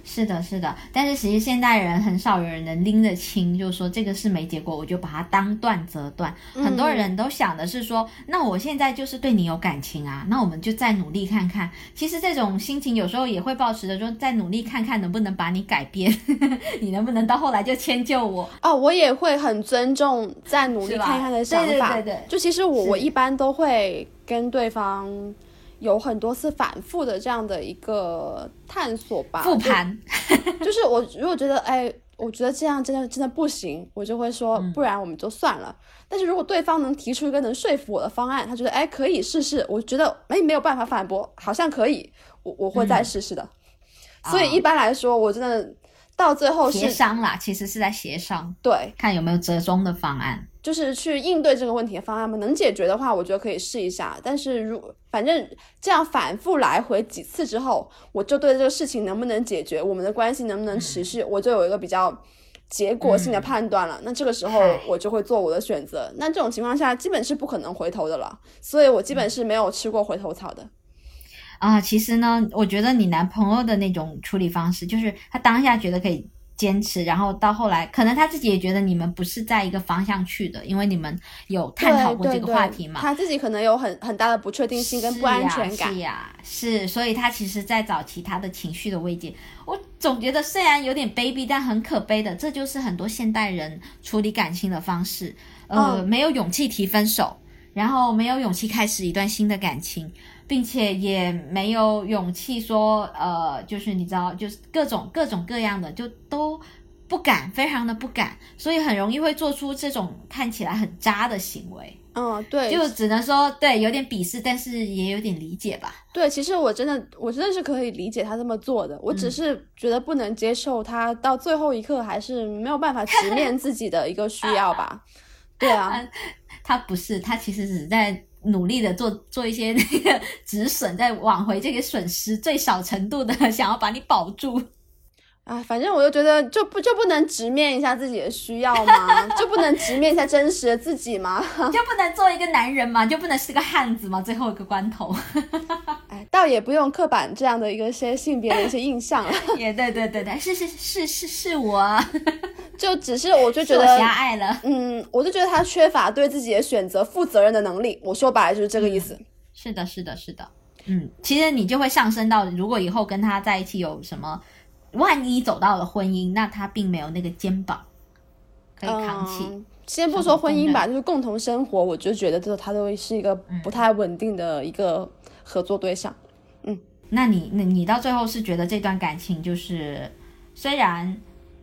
是的，是的，但是其实现代人很少有人能拎得清，就是说这个事没结果，我就把它当断则断。很多人都想的是说，那我现在就是对你有感情啊，那我们就再努力看看。其实这种心情有时候也会保持着说，再努力看看能不能把你改变，你能不能到后来就迁就我？哦，我也会很尊重再努力看看的想法。对对对，就其实我我一般都会跟对方。有很多次反复的这样的一个探索吧，复盘，就是我如果觉得哎，我觉得这样真的真的不行，我就会说，不然我们就算了。但是如果对方能提出一个能说服我的方案，他觉得哎可以试试，我觉得哎没有办法反驳，好像可以，我我会再试试的。所以一般来说，我真的到最后协商啦，其实是在协商，对，看有没有折中的方案。就是去应对这个问题的方案嘛，能解决的话，我觉得可以试一下。但是如反正这样反复来回几次之后，我就对这个事情能不能解决，我们的关系能不能持续，我就有一个比较结果性的判断了。那这个时候我就会做我的选择。那这种情况下，基本是不可能回头的了。所以我基本是没有吃过回头草的。啊，其实呢，我觉得你男朋友的那种处理方式，就是他当下觉得可以。坚持，然后到后来，可能他自己也觉得你们不是在一个方向去的，因为你们有探讨过这个话题嘛。他自己可能有很很大的不确定性跟不安全感。是呀，是，所以他其实在找其他的情绪的慰藉。我总觉得虽然有点卑鄙，但很可悲的，这就是很多现代人处理感情的方式。呃，没有勇气提分手，然后没有勇气开始一段新的感情。并且也没有勇气说，呃，就是你知道，就是各种各种各样的，就都不敢，非常的不敢，所以很容易会做出这种看起来很渣的行为。嗯，对，就只能说对，有点鄙视，但是也有点理解吧。对，其实我真的，我真的是可以理解他这么做的，我只是觉得不能接受他到最后一刻还是没有办法直面自己的一个需要吧。对啊，他不是，他其实只是在。努力的做做一些那个 止损，在挽回这个损失，最少程度的想要把你保住。啊，反正我就觉得，就不就不能直面一下自己的需要吗？就不能直面一下真实的自己吗？就不能做一个男人吗？就不能是个汉子吗？最后一个关头。哎，倒也不用刻板这样的一个些性别的一些印象了。也对对对对，是是是是是我。就只是我就觉得狭隘了。嗯，我就觉得他缺乏对自己的选择负责任的能力。我说白了就是这个意思。是的，是的，是的。嗯，其实你就会上升到，如果以后跟他在一起有什么。万一走到了婚姻，那他并没有那个肩膀可以扛起。先不说婚姻吧，就是共同生活，我就觉得这他都是一个不太稳定的一个合作对象。嗯，那你那你到最后是觉得这段感情就是虽然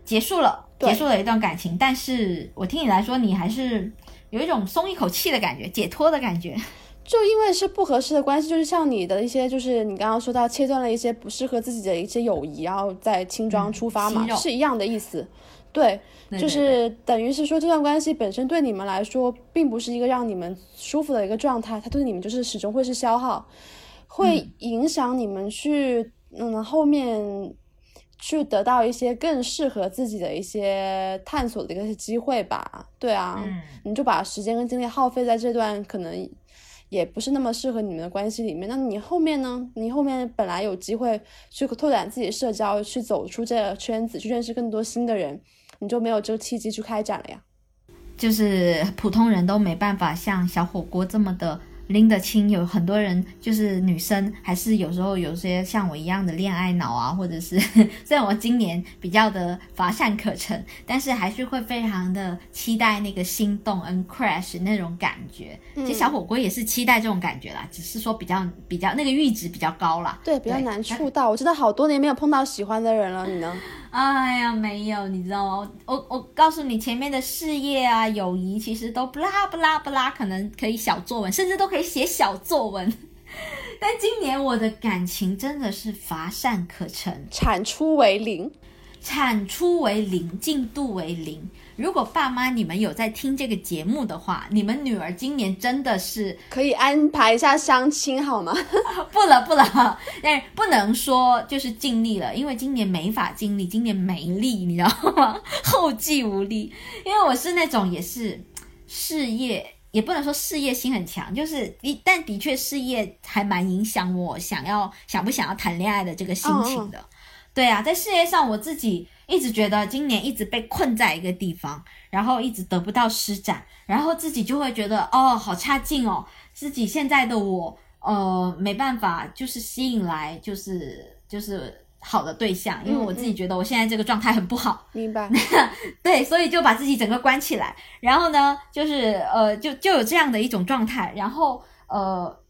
结束了，结束了一段感情，但是我听你来说，你还是有一种松一口气的感觉，解脱的感觉。就因为是不合适的关系，就是像你的一些，就是你刚刚说到切断了一些不适合自己的一些友谊，然后再轻装出发嘛，是一样的意思。对，就是等于是说这段关系本身对你们来说，并不是一个让你们舒服的一个状态，它对你们就是始终会是消耗，会影响你们去嗯后面去得到一些更适合自己的一些探索的一个机会吧。对啊，你就把时间跟精力耗费在这段可能。也不是那么适合你们的关系里面，那你后面呢？你后面本来有机会去拓展自己社交，去走出这个圈子，去认识更多新的人，你就没有这个契机去开展了呀？就是普通人都没办法像小火锅这么的。拎得清，有很多人就是女生，还是有时候有些像我一样的恋爱脑啊，或者是虽然我今年比较的乏善可陈，但是还是会非常的期待那个心动 and crash 那种感觉。其实小火锅也是期待这种感觉啦，只是说比较比较那个阈值比较高啦。对，比较难触到。我真的好多年没有碰到喜欢的人了，你呢？哎呀，没有，你知道吗？我我告诉你，前面的事业啊、友谊，其实都不拉不拉不拉，可能可以小作文，甚至都可以写小作文。但今年我的感情真的是乏善可陈，产出为零。产出为零，进度为零。如果爸妈你们有在听这个节目的话，你们女儿今年真的是可以安排一下相亲好吗？不了不了，但不能说就是尽力了，因为今年没法尽力，今年没力，你知道吗？后继无力。因为我是那种也是事业，也不能说事业心很强，就是一但的确事业还蛮影响我想要想不想要谈恋爱的这个心情的。对啊，在事业上我自己一直觉得今年一直被困在一个地方，然后一直得不到施展，然后自己就会觉得哦，好差劲哦，自己现在的我呃没办法就是吸引来就是就是好的对象，因为我自己觉得我现在这个状态很不好。明白。对，所以就把自己整个关起来，然后呢，就是呃，就就有这样的一种状态，然后呃，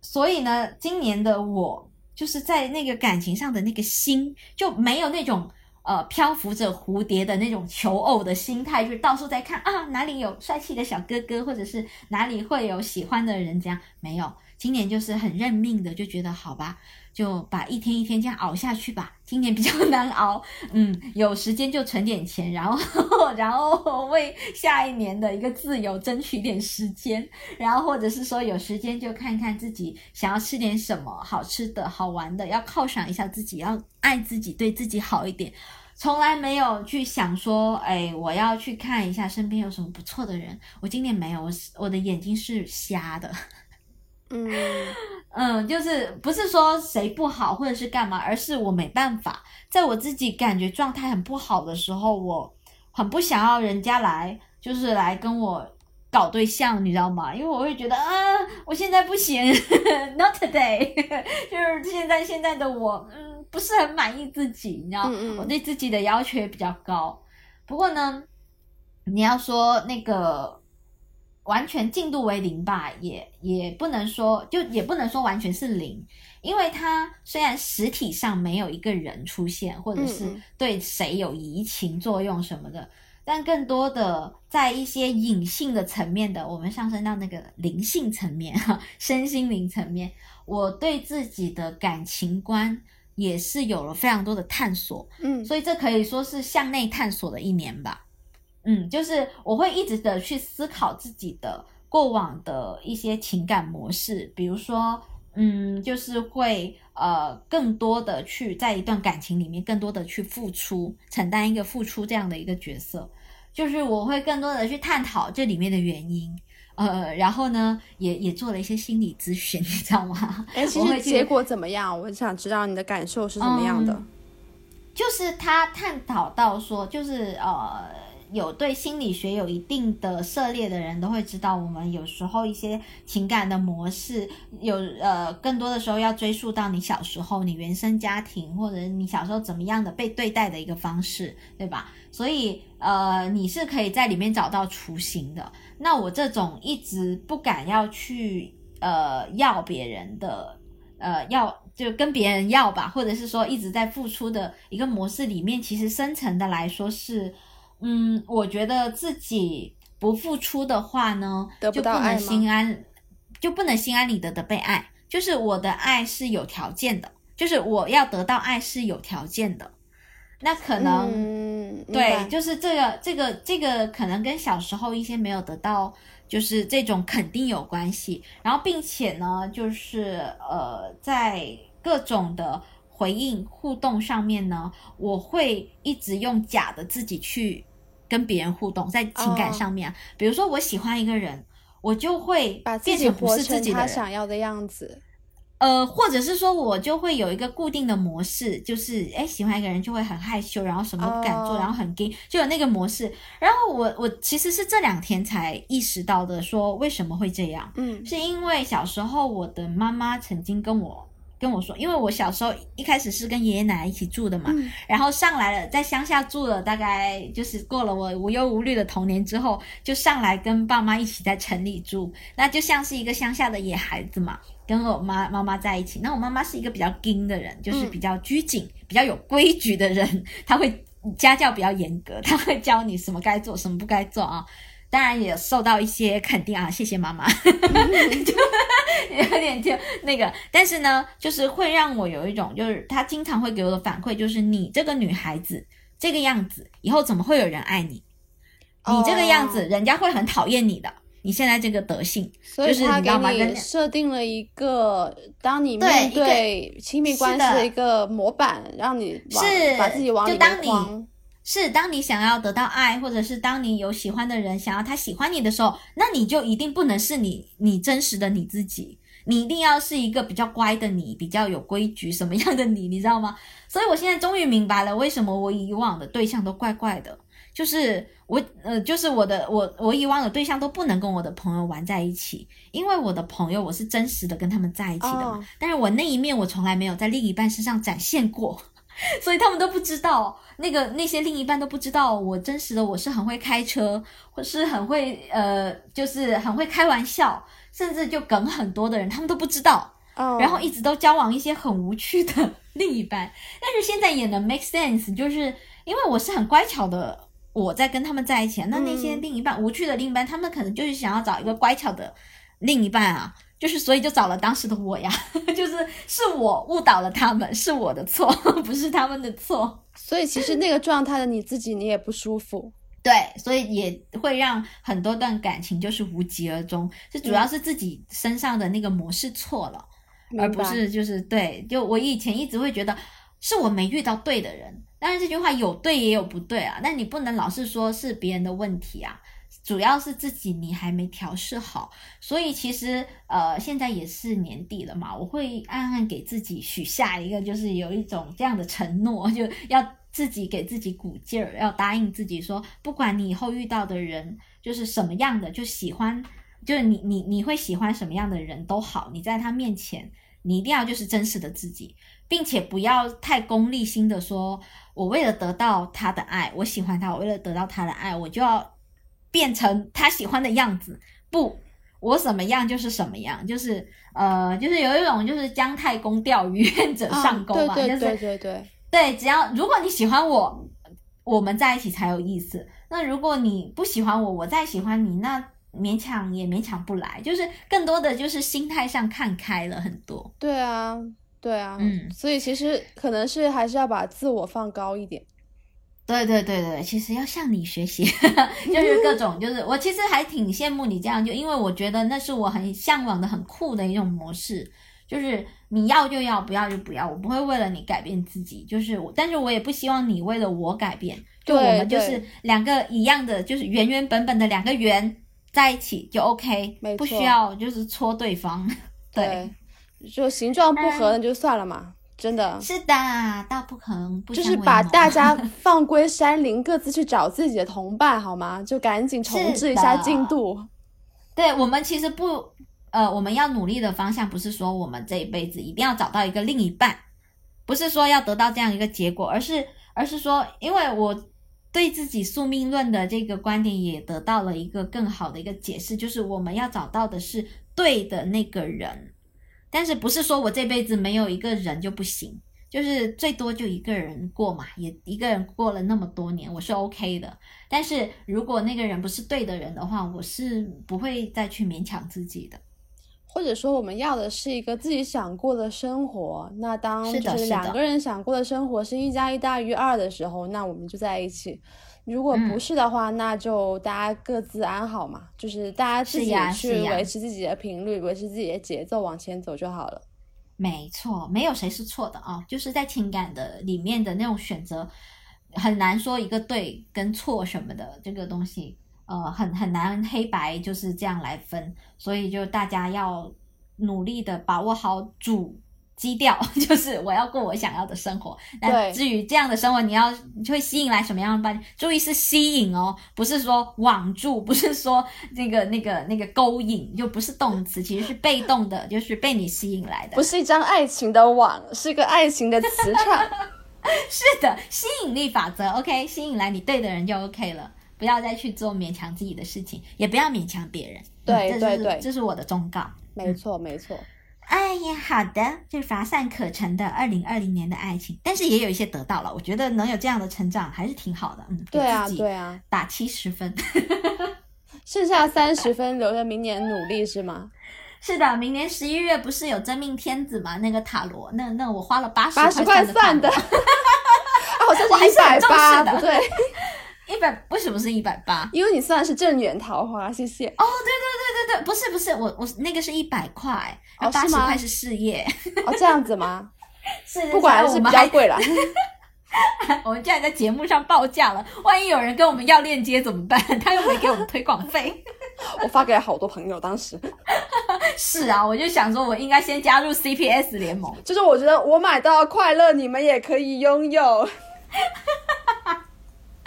所以呢，今年的我就是在那个感情上的那个心就没有那种呃漂浮着蝴蝶的那种求偶的心态，就是到处在看啊哪里有帅气的小哥哥，或者是哪里会有喜欢的人，这样没有。今年就是很认命的，就觉得好吧。就把一天一天这样熬下去吧。今年比较难熬，嗯，有时间就存点钱，然后 然后为下一年的一个自由争取点时间，然后或者是说有时间就看看自己想要吃点什么好吃的好玩的，要犒赏一下自己，要爱自己，对自己好一点。从来没有去想说，哎，我要去看一下身边有什么不错的人。我今年没有，我我的眼睛是瞎的。嗯 嗯，就是不是说谁不好或者是干嘛，而是我没办法，在我自己感觉状态很不好的时候，我很不想要人家来，就是来跟我搞对象，你知道吗？因为我会觉得啊，我现在不行，not today，就是现在现在的我，嗯，不是很满意自己，你知道，我对自己的要求也比较高。不过呢，你要说那个。完全进度为零吧，也也不能说，就也不能说完全是零，因为它虽然实体上没有一个人出现，或者是对谁有移情作用什么的，但更多的在一些隐性的层面的，我们上升到那个灵性层面哈，身心灵层面，我对自己的感情观也是有了非常多的探索，嗯，所以这可以说是向内探索的一年吧。嗯，就是我会一直的去思考自己的过往的一些情感模式，比如说，嗯，就是会呃更多的去在一段感情里面更多的去付出，承担一个付出这样的一个角色，就是我会更多的去探讨这里面的原因，呃，然后呢，也也做了一些心理咨询，你知道吗？哎，其实结果怎么样？我想知道你的感受是怎么样的。就是他探讨到说，就是呃。有对心理学有一定的涉猎的人都会知道，我们有时候一些情感的模式，有呃更多的时候要追溯到你小时候你原生家庭或者你小时候怎么样的被对待的一个方式，对吧？所以呃你是可以在里面找到雏形的。那我这种一直不敢要去呃要别人的呃要就跟别人要吧，或者是说一直在付出的一个模式里面，其实深层的来说是。嗯，我觉得自己不付出的话呢，就不能心安，就不能心安理得的被爱。就是我的爱是有条件的，就是我要得到爱是有条件的。那可能对，就是这个这个这个可能跟小时候一些没有得到，就是这种肯定有关系。然后，并且呢，就是呃，在各种的回应互动上面呢，我会一直用假的自己去。跟别人互动，在情感上面，比如说我喜欢一个人，我就会把自己活成他想要的样子，呃，或者是说我就会有一个固定的模式，就是哎，喜欢一个人就会很害羞，然后什么不敢做，然后很 gay，就有那个模式。然后我我其实是这两天才意识到的，说为什么会这样？嗯，是因为小时候我的妈妈曾经跟我。跟我说，因为我小时候一开始是跟爷爷奶奶一起住的嘛，然后上来了，在乡下住了大概就是过了我无忧无虑的童年之后，就上来跟爸妈一起在城里住，那就像是一个乡下的野孩子嘛，跟我妈妈妈在一起。那我妈妈是一个比较精的人，就是比较拘谨、比较有规矩的人，她会家教比较严格，她会教你什么该做，什么不该做啊。当然也受到一些肯定啊，谢谢妈妈，就有点就那个，但是呢，就是会让我有一种，就是他经常会给我的反馈，就是你这个女孩子这个样子，以后怎么会有人爱你？你这个样子，人家会很讨厌你的。你现在这个德性，所以他给你设定了一个，当你面对亲密关系的一个模板，让你是把自己往里面框。是，当你想要得到爱，或者是当你有喜欢的人想要他喜欢你的时候，那你就一定不能是你，你真实的你自己，你一定要是一个比较乖的你，比较有规矩什么样的你，你知道吗？所以我现在终于明白了，为什么我以往的对象都怪怪的，就是我呃，就是我的我我以往的对象都不能跟我的朋友玩在一起，因为我的朋友我是真实的跟他们在一起的但是我那一面我从来没有在另一半身上展现过。所以他们都不知道，那个那些另一半都不知道我真实的我是很会开车，或是很会呃，就是很会开玩笑，甚至就梗很多的人，他们都不知道。哦，然后一直都交往一些很无趣的另一半，但是现在也能 make sense，就是因为我是很乖巧的，我在跟他们在一起，那那些另一半、无趣的另一半，他们可能就是想要找一个乖巧的另一半啊，就是所以就找了当时的我呀，就是是我误导了他们，是我的错，不是他们的错。所以其实那个状态的你自己，你也不舒服。对，所以也会让很多段感情就是无疾而终，这主要是自己身上的那个模式错了。而不是就是对，就我以前一直会觉得是我没遇到对的人，当然这句话有对也有不对啊，但你不能老是说是别人的问题啊，主要是自己你还没调试好，所以其实呃现在也是年底了嘛，我会暗暗给自己许下一个就是有一种这样的承诺，就要自己给自己鼓劲儿，要答应自己说，不管你以后遇到的人就是什么样的，就喜欢。就是你你你会喜欢什么样的人都好，你在他面前，你一定要就是真实的自己，并且不要太功利心的说，我为了得到他的爱，我喜欢他，我为了得到他的爱，我就要变成他喜欢的样子。不，我什么样就是什么样，就是呃，就是有一种就是姜太公钓鱼，愿者上钩嘛，啊、对对就是对对对，对，只要如果你喜欢我，我们在一起才有意思。那如果你不喜欢我，我再喜欢你，那勉强也勉强不来。就是更多的就是心态上看开了很多。对啊，对啊，嗯所以其实可能是还是要把自我放高一点。对对对对，其实要向你学习，就是各种，就是我其实还挺羡慕你这样，就因为我觉得那是我很向往的、很酷的一种模式，就是你要就要，不要就不要，我不会为了你改变自己，就是我，但是我也不希望你为了我改变，就对我们就是两个一样的，就是原原本本的两个圆在一起就 OK，不需要就是戳对方，对。就形状不合那就算了嘛，真的。是的，大不可能不就是把大家 放归山林，各自去找自己的同伴，好吗？就赶紧重置一下进度。对我们其实不，呃，我们要努力的方向不是说我们这一辈子一定要找到一个另一半，不是说要得到这样一个结果，而是而是说，因为我对自己宿命论的这个观点也得到了一个更好的一个解释，就是我们要找到的是对的那个人，但是不是说我这辈子没有一个人就不行。就是最多就一个人过嘛，也一个人过了那么多年，我是 OK 的。但是如果那个人不是对的人的话，我是不会再去勉强自己的。或者说，我们要的是一个自己想过的生活。那当就是两个人想过的生活是一加一大于二的时候，那我们就在一起。如果不嗯是的话，那就大家各自安好嘛，就是大家自己去维持自己的频率，维持自己的节奏往前走就好了。没错，没有谁是错的啊，就是在情感的里面的那种选择，很难说一个对跟错什么的这个东西，呃，很很难黑白就是这样来分，所以就大家要努力的把握好主基调，就是我要过我想要的生活。那至于这样的生活，你要你会吸引来什么样的伴侣？注意是吸引哦，不是说网住，不是说那个那个那个勾引，就不是动词，其实是被动的，就是被你吸引来的不。是一张爱情的网，是一个爱情的磁场。是的，吸引力法则，OK，吸引来你对的人就 OK 了，不要再去做勉强自己的事情，也不要勉强别人。对对对这是我的忠告。没错，没错。哎呀，好的，这乏善可陈的二零二零年的爱情，但是也有一些得到了，我觉得能有这样的成长还是挺好的。嗯，给对啊，自己对啊。打七十分。剩下三十分留着明年努力是吗？是的，明年十一月不是有真命天子吗？那个塔罗，那那我花了八十八十块算算的，塔 啊，好像是一百八，不对，罗一百，为什么是一百八？因为你算的是正缘桃花，谢谢。哦，对对对对对，不是不是，我我那个是一百块，哦八十块是事业，哦，这样子吗？是是不管是比我们还较贵了。我们竟 然在节目上报价了，万一有人跟我们要链接怎么办？他又没给我们推广费。我发给了好多朋友，当时是啊，我就想说，我应该先加入 CPS 联盟。就是我觉得我买到快乐，你们也可以拥有。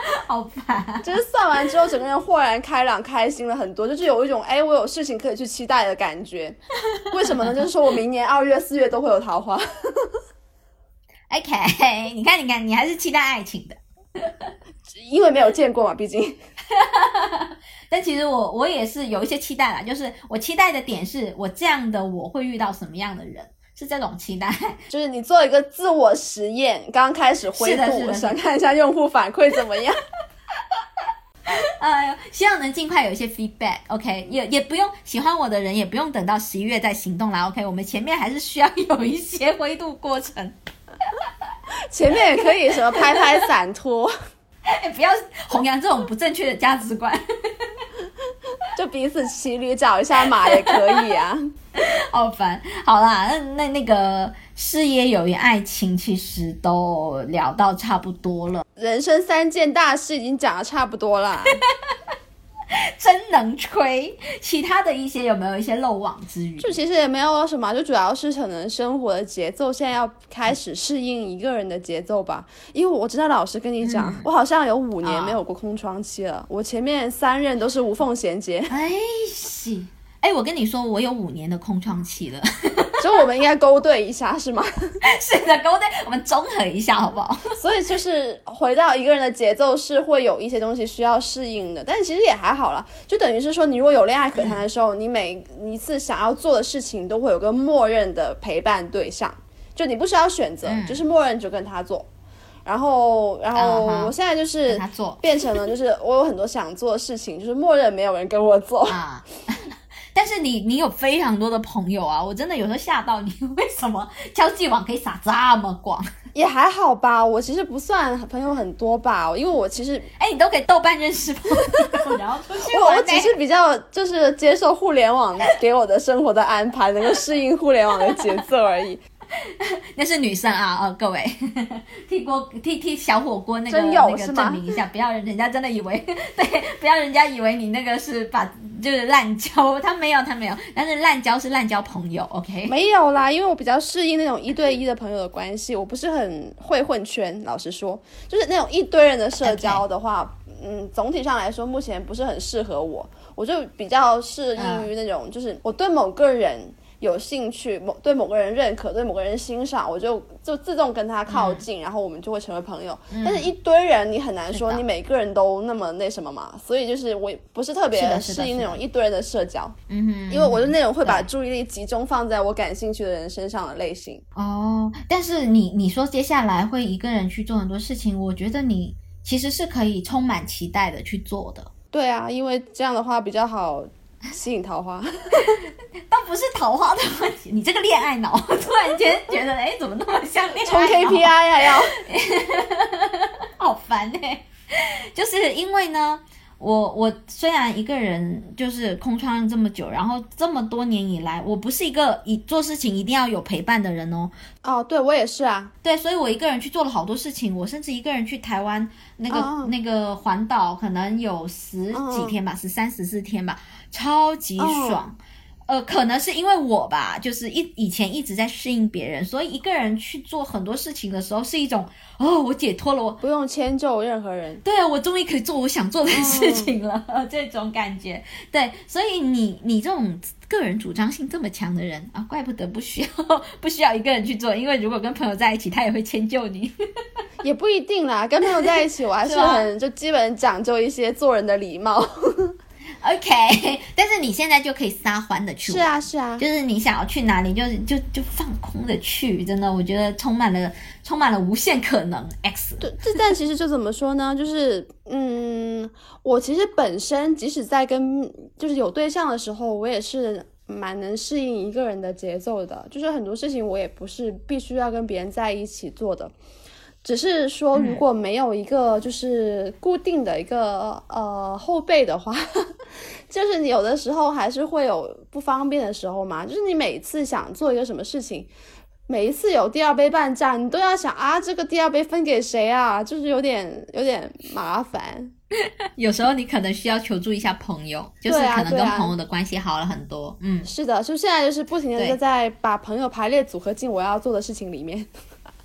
好烦，就是算完之后，整个人豁然开朗，开心了很多，就是有一种哎，我有事情可以去期待的感觉。为什么呢？就是说我明年二月、四月都会有桃花。OK，你看，你看，你还是期待爱情的，因为没有见过嘛，毕竟。但其实我我也是有一些期待啦，就是我期待的点是我这样的我会遇到什么样的人。是这种期待，就是你做一个自我实验，刚开始灰度，想看一下用户反馈怎么样。哎 呦，希望能尽快有一些 feedback。OK，也也不用喜欢我的人，也不用等到十一月再行动啦。OK，我们前面还是需要 有一些灰度过程。前面也可以什么拍拍散拖，不要弘扬这种不正确的价值观。就彼此骑驴找一下马也可以啊。好烦，好啦，那那那个事业、友谊、爱情，其实都聊到差不多了。人生三件大事已经讲的差不多了，真能吹。其他的一些有没有一些漏网之鱼？就其实也没有什么，就主要是可能生活的节奏现在要开始适应一个人的节奏吧。因为我知道老师跟你讲，我好像有五年没有过空窗期了，我前面三任都是无缝衔接。哎，西。哎，我跟你说，我有五年的空窗期了，所以我们应该勾兑一下，是吗？是的，勾兑，我们综合一下，好不好？所以就是回到一个人的节奏，是会有一些东西需要适应的，但其实也还好了，就等于是说，你如果有恋爱可谈的时候，你每一次想要做的事情都会有个默认的陪伴对象，就你不需要选择，就是默认就跟他做。然后，然后我现在就是变成了，就是我有很多想做的事情，就是默认没有人跟我做啊。但是你你有非常多的朋友啊，我真的有时候吓到你，为什么交际网可以撒这么广？也还好吧，我其实不算朋友很多吧，因为我其实 哎，你都给豆瓣认识朋友，然后出去我我只是比较就是接受互联网给我的生活的安排，能够适应互联网的节奏而已。那是女生啊，哦，各位。替锅替替小火锅那个那个证明一下，不要人家真的以为 对，不要人家以为你那个是把就是滥交，他没有他没有，但是滥交是滥交朋友，OK？没有啦，因为我比较适应那种一对一的朋友的关系，我不是很会混圈，老实说，就是那种一堆人的社交的话，嗯，总体上来说目前不是很适合我，我就比较适应于那种，就是我对某个人。有兴趣某对某个人认可，对某个人欣赏，我就就自动跟他靠近，然后我们就会成为朋友。但是，一堆人你很难说你每个人都那么那什么嘛，所以就是我不是特别适应那种一堆人的社交。嗯哼，因为我是那种会把注意力集中放在我感兴趣的人身上的类型。哦，但是你你说接下来会一个人去做很多事情，我觉得你其实是可以充满期待的去做的。对啊，因为这样的话比较好。吸引桃花，倒不是桃花的问题。你这个恋爱脑，突然间觉得，哎，怎么那么像恋爱冲 KPI 呀？要，好烦哎！就是因为呢。我我虽然一个人就是空窗这么久，然后这么多年以来，我不是一个一做事情一定要有陪伴的人哦。哦，对我也是啊。对，所以我一个人去做了好多事情，我甚至一个人去台湾那个那个环岛，可能有十几天吧，十三十四天吧，超级爽。呃，可能是因为我吧，就是一以前一直在适应别人，所以一个人去做很多事情的时候，是一种哦，我解脱了，我不用迁就任何人，对啊，我终于可以做我想做的事情了，这种感觉。对，所以你你这种个人主张性这么强的人啊，怪不得不需要 不需要一个人去做，因为如果跟朋友在一起，他也会迁就你，也不一定啦。跟朋友在一起，我还是很就基本讲究一些做人的礼貌。OK，但是你现在就可以撒欢的去，是啊是啊，就是你想要去哪里，就是就就放空的去，真的，我觉得充满了充满了无限可能。X，对，这但其实就怎么说呢？就是嗯，我其实本身即使在跟就是有对象的时候，我也是蛮能适应一个人的节奏的，就是很多事情我也不是必须要跟别人在一起做的。只是说，如果没有一个就是固定的一个呃后背的话，就是你有的时候还是会有不方便的时候嘛。就是你每次想做一个什么事情，每一次有第二杯半价，你都要想啊，这个第二杯分给谁啊？就是有点有点麻烦。有时候你可能需要求助一下朋友，就是可能跟朋友的关系好了很多。嗯，是的，就现在就是不停的在把朋友排列组合进我要做的事情里面。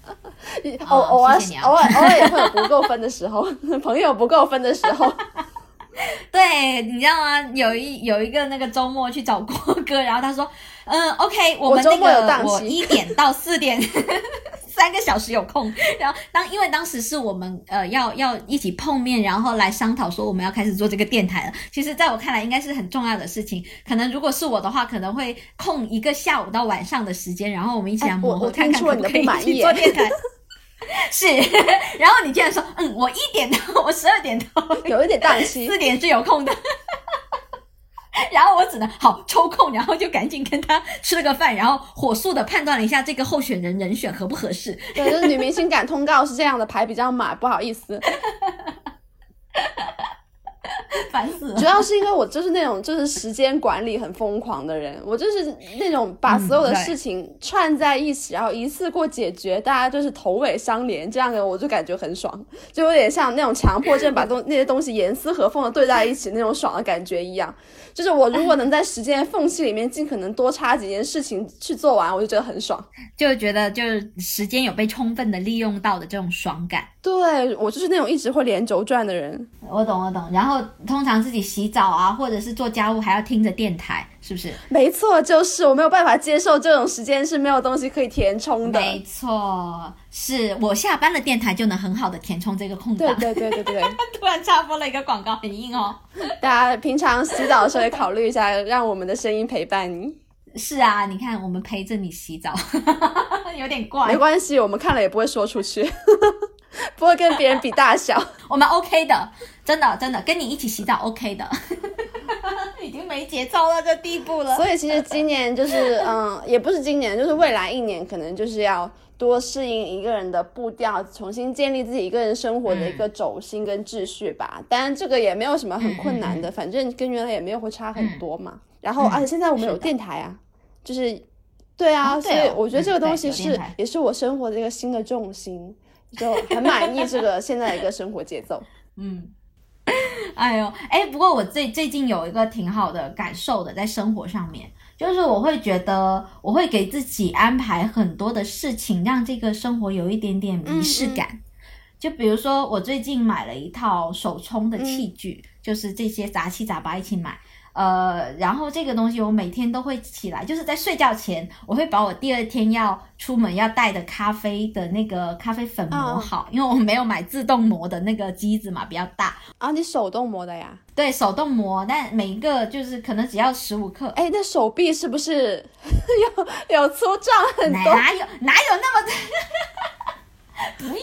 偶偶尔偶尔偶尔也会有不够分的时候，朋友不够分的时候。对，你知道吗？有一有一个那个周末去找郭哥，然后他说：“嗯，OK，我们那个我一点到四点。”三个小时有空，然后当因为当时是我们呃要要一起碰面，然后来商讨说我们要开始做这个电台了。其实，在我看来，应该是很重要的事情。可能如果是我的话，可能会空一个下午到晚上的时间，然后我们一起来磨合，看看可不可以一起做电台。是，然后你竟然说，嗯，我一点到我十二点到，有一点档期，四点是有空的。然后我只能好抽空，然后就赶紧跟他吃了个饭，然后火速的判断了一下这个候选人人选合不合适。对，就是女明星赶通告是这样的，排比较满，不好意思。烦死了！主要是因为我就是那种就是时间管理很疯狂的人，我就是那种把所有的事情串在一起，然后一次过解决，大家就是头尾相连，这样的我就感觉很爽，就有点像那种强迫症把东那些东西严丝合缝的对在一起那种爽的感觉一样。就是我如果能在时间缝隙里面尽可能多插几件事情去做完，我就觉得很爽，就觉得就是时间有被充分的利用到的这种爽感。对我就是那种一直会连轴转的人。我懂，我懂。然后通常自己洗澡啊，或者是做家务还要听着电台，是不是？没错，就是我没有办法接受这种时间是没有东西可以填充的。没错，是我下班了，电台就能很好的填充这个空档。对对对对对。突然插播了一个广告，很硬哦。大家平常洗澡的时候也考虑一下，让我们的声音陪伴你。是啊，你看我们陪着你洗澡，有点怪。没关系，我们看了也不会说出去。不会跟别人比大小，我们 OK 的，真的真的跟你一起洗澡 OK 的，已经没节操到这地步了。所以其实今年就是，嗯，也不是今年，就是未来一年，可能就是要多适应一个人的步调，重新建立自己一个人生活的一个轴心跟秩序吧。当然这个也没有什么很困难的，反正跟原来也没有会差很多嘛。然后而且现在我们有电台啊，就是对啊，所以我觉得这个东西是也是我生活的一个新的重心。就很满意这个现在的一个生活节奏，嗯，哎呦，哎，不过我最最近有一个挺好的感受的，在生活上面，就是我会觉得我会给自己安排很多的事情，让这个生活有一点点仪式感。就比如说，我最近买了一套手冲的器具，就是这些杂七杂八一起买。呃，然后这个东西我每天都会起来，就是在睡觉前，我会把我第二天要出门要带的咖啡的那个咖啡粉磨好，因为我没有买自动磨的那个机子嘛，比较大啊。你手动磨的呀？对，手动磨，但每一个就是可能只要十五克。哎，那手臂是不是 有有粗壮很多？哪有哪有那么？不用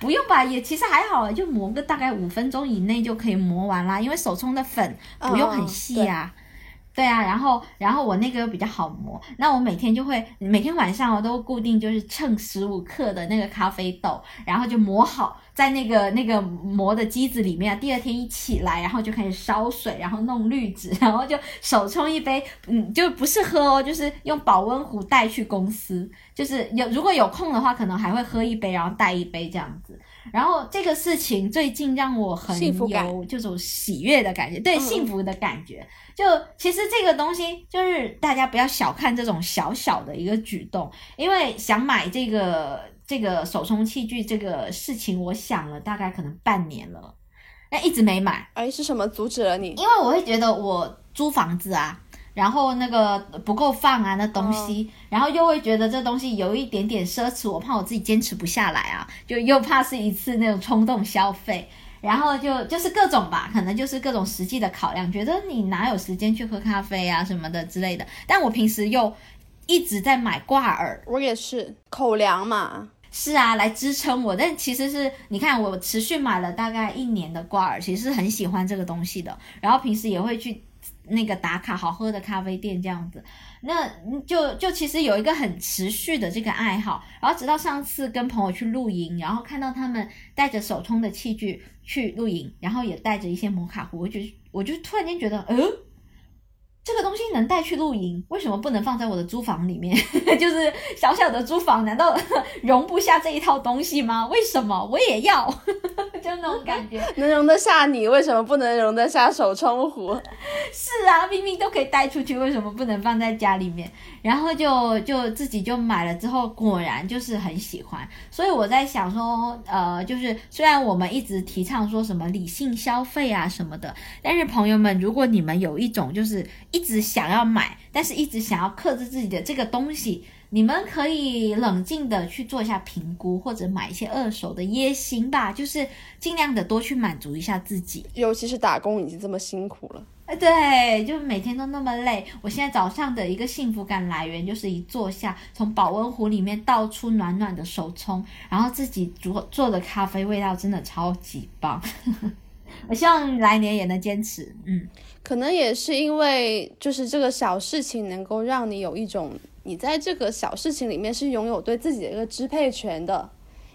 不用吧，也其实还好，就磨个大概五分钟以内就可以磨完啦，因为手冲的粉不用很细啊。对啊，然后然后我那个又比较好磨，那我每天就会每天晚上我都固定就是称十五克的那个咖啡豆，然后就磨好在那个那个磨的机子里面。第二天一起来，然后就开始烧水，然后弄滤纸，然后就手冲一杯，嗯，就不是喝哦，就是用保温壶带去公司，就是有如果有空的话，可能还会喝一杯，然后带一杯这样子。然后这个事情最近让我很有这种喜悦的感觉，对幸福的感觉。就其实这个东西，就是大家不要小看这种小小的一个举动，因为想买这个这个手冲器具这个事情，我想了大概可能半年了，但一直没买。哎，是什么阻止了你？因为我会觉得我租房子啊。然后那个不够放啊，那东西，然后又会觉得这东西有一点点奢侈，我怕我自己坚持不下来啊，就又怕是一次那种冲动消费，然后就就是各种吧，可能就是各种实际的考量，觉得你哪有时间去喝咖啡啊什么的之类的。但我平时又一直在买挂耳，我也是口粮嘛，是啊，来支撑我。但其实是你看，我持续买了大概一年的挂耳，其实是很喜欢这个东西的，然后平时也会去。那个打卡好喝的咖啡店这样子，那就就其实有一个很持续的这个爱好，然后直到上次跟朋友去露营，然后看到他们带着手冲的器具去露营，然后也带着一些摩卡壶，我就我就突然间觉得，嗯，这个东西能带去露营，为什么不能放在我的租房里面？就是小小的租房，难道容不下这一套东西吗？为什么我也要？就那种感觉，能容得下你，为什么不能容得下手冲壶？是啊，明明都可以带出去，为什么不能放在家里面？然后就就自己就买了之后，果然就是很喜欢。所以我在想说，呃，就是虽然我们一直提倡说什么理性消费啊什么的，但是朋友们，如果你们有一种就是一直想要买，但是一直想要克制自己的这个东西，你们可以冷静的去做一下评估，或者买一些二手的也行吧，就是尽量的多去满足一下自己。尤其是打工已经这么辛苦了。哎，对，就每天都那么累。我现在早上的一个幸福感来源，就是一坐下，从保温壶里面倒出暖暖的手冲，然后自己煮做的咖啡，味道真的超级棒。我希望来年也能坚持。嗯，可能也是因为，就是这个小事情能够让你有一种，你在这个小事情里面是拥有对自己的一个支配权的。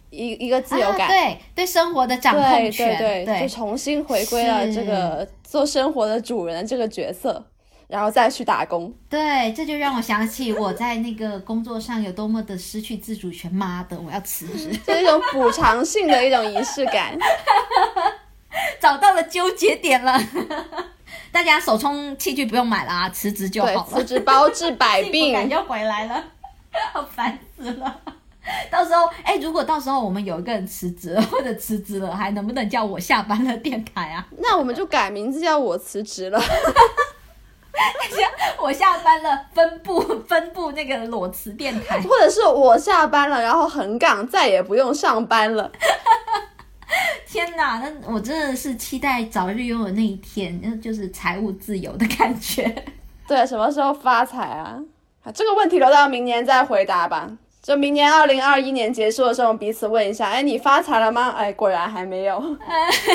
一一个自由感，对对生活的掌控权，对对，就重新回归了这个做生活的主人这个角色，然后再去打工。对，这就让我想起我在那个工作上有多么的失去自主权。妈的，我要辞职，是一种补偿性的一种仪式感。找到了纠结点了，大家手冲器具不用买了啊，辞职就好了。辞职包治百病，感就回来了，好烦死了。到时候，哎，如果到时候我们有一个人辞职了，或者辞职了，还能不能叫我下班了电台啊？那我们就改名字叫我辞职了。我下班了，分部分部那个裸辞电台，或者是我下班了，然后横岗再也不用上班了。天哪，那我真的是期待早日拥有那一天，那就是财务自由的感觉。对，什么时候发财啊？这个问题留到明年再回答吧。就明年二零二一年结束的时候，彼此问一下，哎，你发财了吗？哎，果然还没有，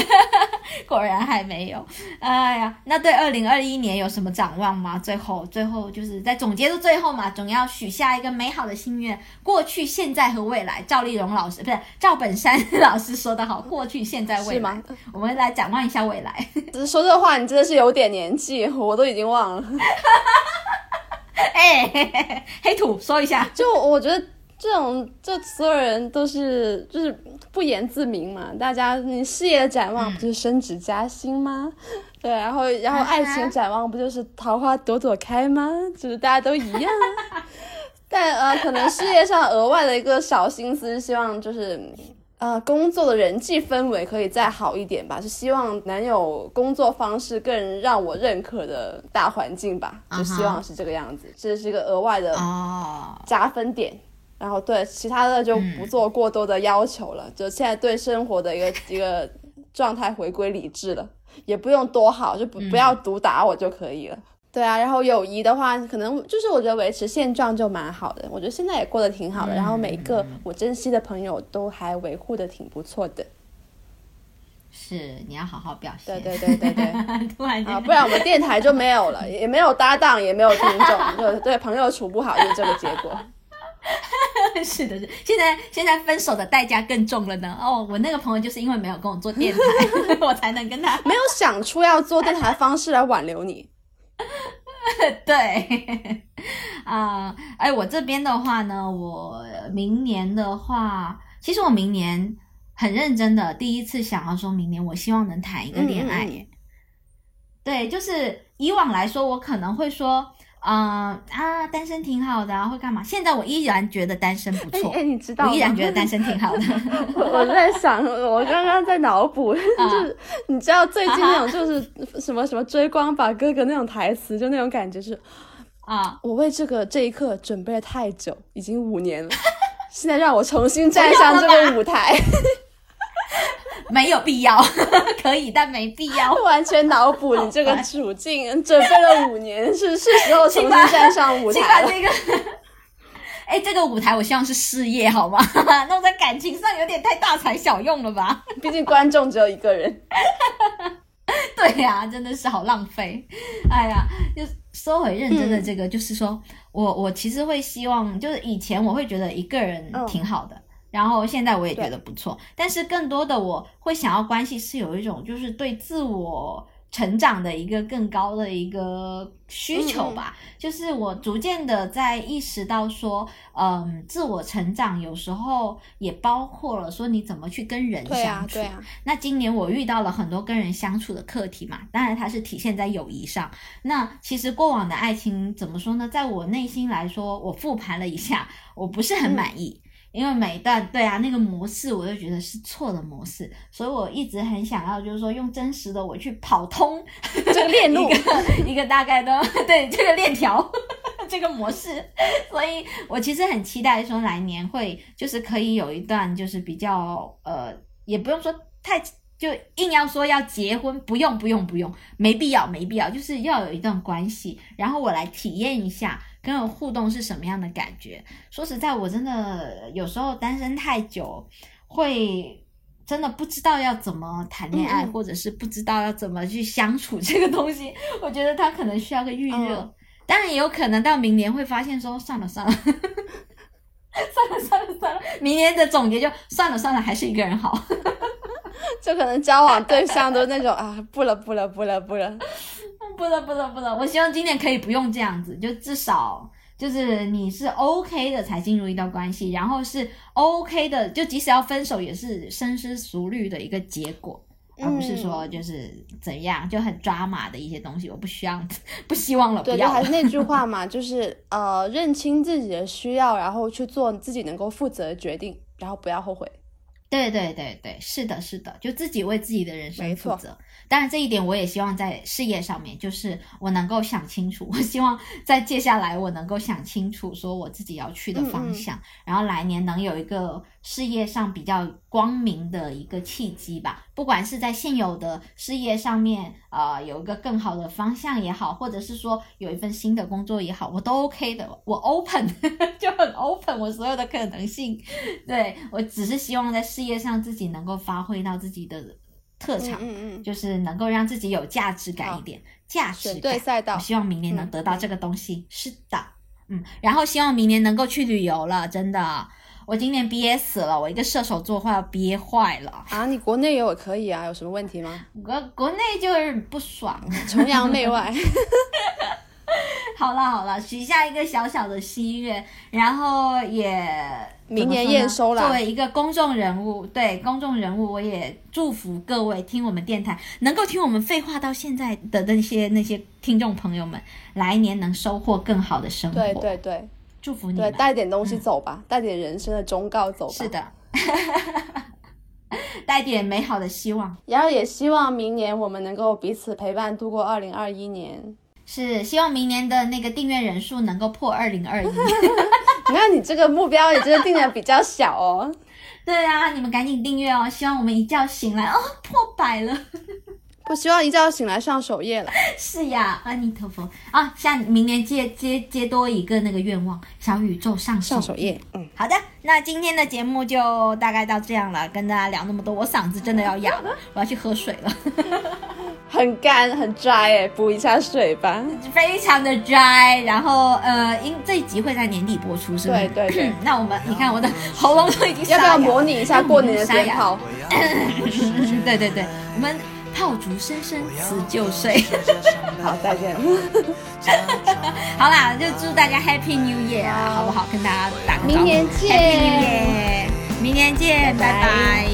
果然还没有。哎呀，那对二零二一年有什么展望吗？最后，最后就是在总结的最后嘛，总要许下一个美好的心愿。过去、现在和未来，赵丽蓉老师不是赵本山老师说的好，过去、现在、未来，我们来展望一下未来。只是说这话，你真的是有点年纪，我都已经忘了。哎，黑土说一下，就我觉得。这种，这所有人都是就是不言自明嘛。大家，你事业的展望不就是升职加薪吗？对，然后，然后爱情展望不就是桃花朵朵开吗？就是大家都一样。但呃，可能事业上额外的一个小心思，希望就是呃，工作的人际氛围可以再好一点吧。是希望能有工作方式更让我认可的大环境吧。就希望是这个样子，这是一个额外的加分点。然后对其他的就不做过多的要求了，就现在对生活的一个 一个状态回归理智了，也不用多好，就不不要毒打我就可以了。对啊，然后友谊的话，可能就是我觉得维持现状就蛮好的，我觉得现在也过得挺好的。然后每一个我珍惜的朋友都还维护的挺不错的。是，你要好好表现。对对对对对，突然啊，不然我们电台就没有了，也没有搭档，也没有听众，就对朋友处不好就是这个结果。是的，是现在现在分手的代价更重了呢。哦，我那个朋友就是因为没有跟我做电台，我才能跟他 没有想出要做电台的方式来挽留你。对，啊，哎，我这边的话呢，我明年的话，其实我明年很认真的，第一次想要说明年我希望能谈一个恋爱。对，就是以往来说，我可能会说。嗯啊，单身挺好的，会干嘛？现在我依然觉得单身不错。哎，你知道我依然觉得单身挺好的。我在想，我刚刚在脑补，就是你知道最近那种就是什么什么追光吧哥哥那种台词，就那种感觉是啊，我为这个这一刻准备了太久，已经五年了，现在让我重新 站上这个舞台。没有必要，可以，但没必要。完全脑补你这个处境，准备了五年，是是时候重新站上舞台了。这个，哎，这个舞台我希望是事业，好吗？弄在感情上有点太大材小用了吧？毕竟观众只有一个人。对呀，真的是好浪费。哎呀，就说回认真的这个，就是说我我其实会希望，就是以前我会觉得一个人挺好的。然后现在我也觉得不错，但是更多的我会想要关系是有一种就是对自我成长的一个更高的一个需求吧，就是我逐渐的在意识到说，嗯，自我成长有时候也包括了说你怎么去跟人相处。对啊，那今年我遇到了很多跟人相处的课题嘛，当然它是体现在友谊上。那其实过往的爱情怎么说呢？在我内心来说，我复盘了一下，我不是很满意。因为每一段对啊，那个模式我就觉得是错的模式，所以我一直很想要，就是说用真实的我去跑通这个链路，一个大概的对这个链条这个模式，所以我其实很期待说来年会就是可以有一段就是比较呃，也不用说太就硬要说要结婚，不用不用不用，没必要没必要，就是要有一段关系，然后我来体验一下。跟我互动是什么样的感觉？说实在，我真的有时候单身太久，会真的不知道要怎么谈恋爱，或者是不知道要怎么去相处这个东西。我觉得他可能需要个预热，当然也有可能到明年会发现说算了算了，算了 算了算了，明年的总结就算了算了，还是一个人好。就可能交往对象都那种啊，不了不了不了不了。不了不了不了！我希望今年可以不用这样子，就至少就是你是 OK 的才进入一段关系，然后是 OK 的，就即使要分手也是深思熟虑的一个结果，而不是说就是怎样就很抓马的一些东西。我不需要，不希望了。对，就还是那句话 嘛，就是呃，认清自己的需要，然后去做自己能够负责的决定，然后不要后悔。对对对对，是的，是的，就自己为自己的人生负责。当然，这一点我也希望在事业上面，就是我能够想清楚。我希望在接下来我能够想清楚，说我自己要去的方向，然后来年能有一个事业上比较光明的一个契机吧。不管是在现有的事业上面，呃，有一个更好的方向也好，或者是说有一份新的工作也好，我都 OK 的。我 open 就很 open，我所有的可能性。对我只是希望在事业上自己能够发挥到自己的。特长，嗯嗯，就是能够让自己有价值感一点，价值感。对赛道，希望明年能得到这个东西。是的，嗯，然后希望明年能够去旅游了。真的，我今年憋死了，我一个射手座快要憋坏了。啊，你国内游也可以啊，有什么问题吗？国国内就是不爽，崇洋媚外。好了好了，许下一个小小的心愿，然后也明年验收了。作为一个公众人物，对公众人物，我也祝福各位听我们电台能够听我们废话到现在的那些那些听众朋友们，来年能收获更好的生活。对对对，祝福你。对，带点东西走吧，带点人生的忠告走吧。是的，带点美好的希望，然后也希望明年我们能够彼此陪伴度过二零二一年。是希望明年的那个订阅人数能够破二零二一。你看你这个目标也真的定的比较小哦。对啊，你们赶紧订阅哦！希望我们一觉醒来哦，破百了。不希望一觉醒来上首页了。是呀，阿弥陀佛啊！像明年接接接多一个那个愿望，小宇宙上上首页。嗯，好的，那今天的节目就大概到这样了，跟大家聊那么多，我嗓子真的要哑了，我要去喝水了。很干很 dry 哎，补一下水吧。非常的 dry，然后呃，因这一集会在年底播出，是不是？对对对。那我们你看我的喉咙都已经要不要模拟一下过年的鞭炮？对对对，我们。炮竹声声辞旧岁，好，再见。好啦，就祝大家 Happy New Year，好不好？跟大家打个招呼。明年见，明年见，拜拜。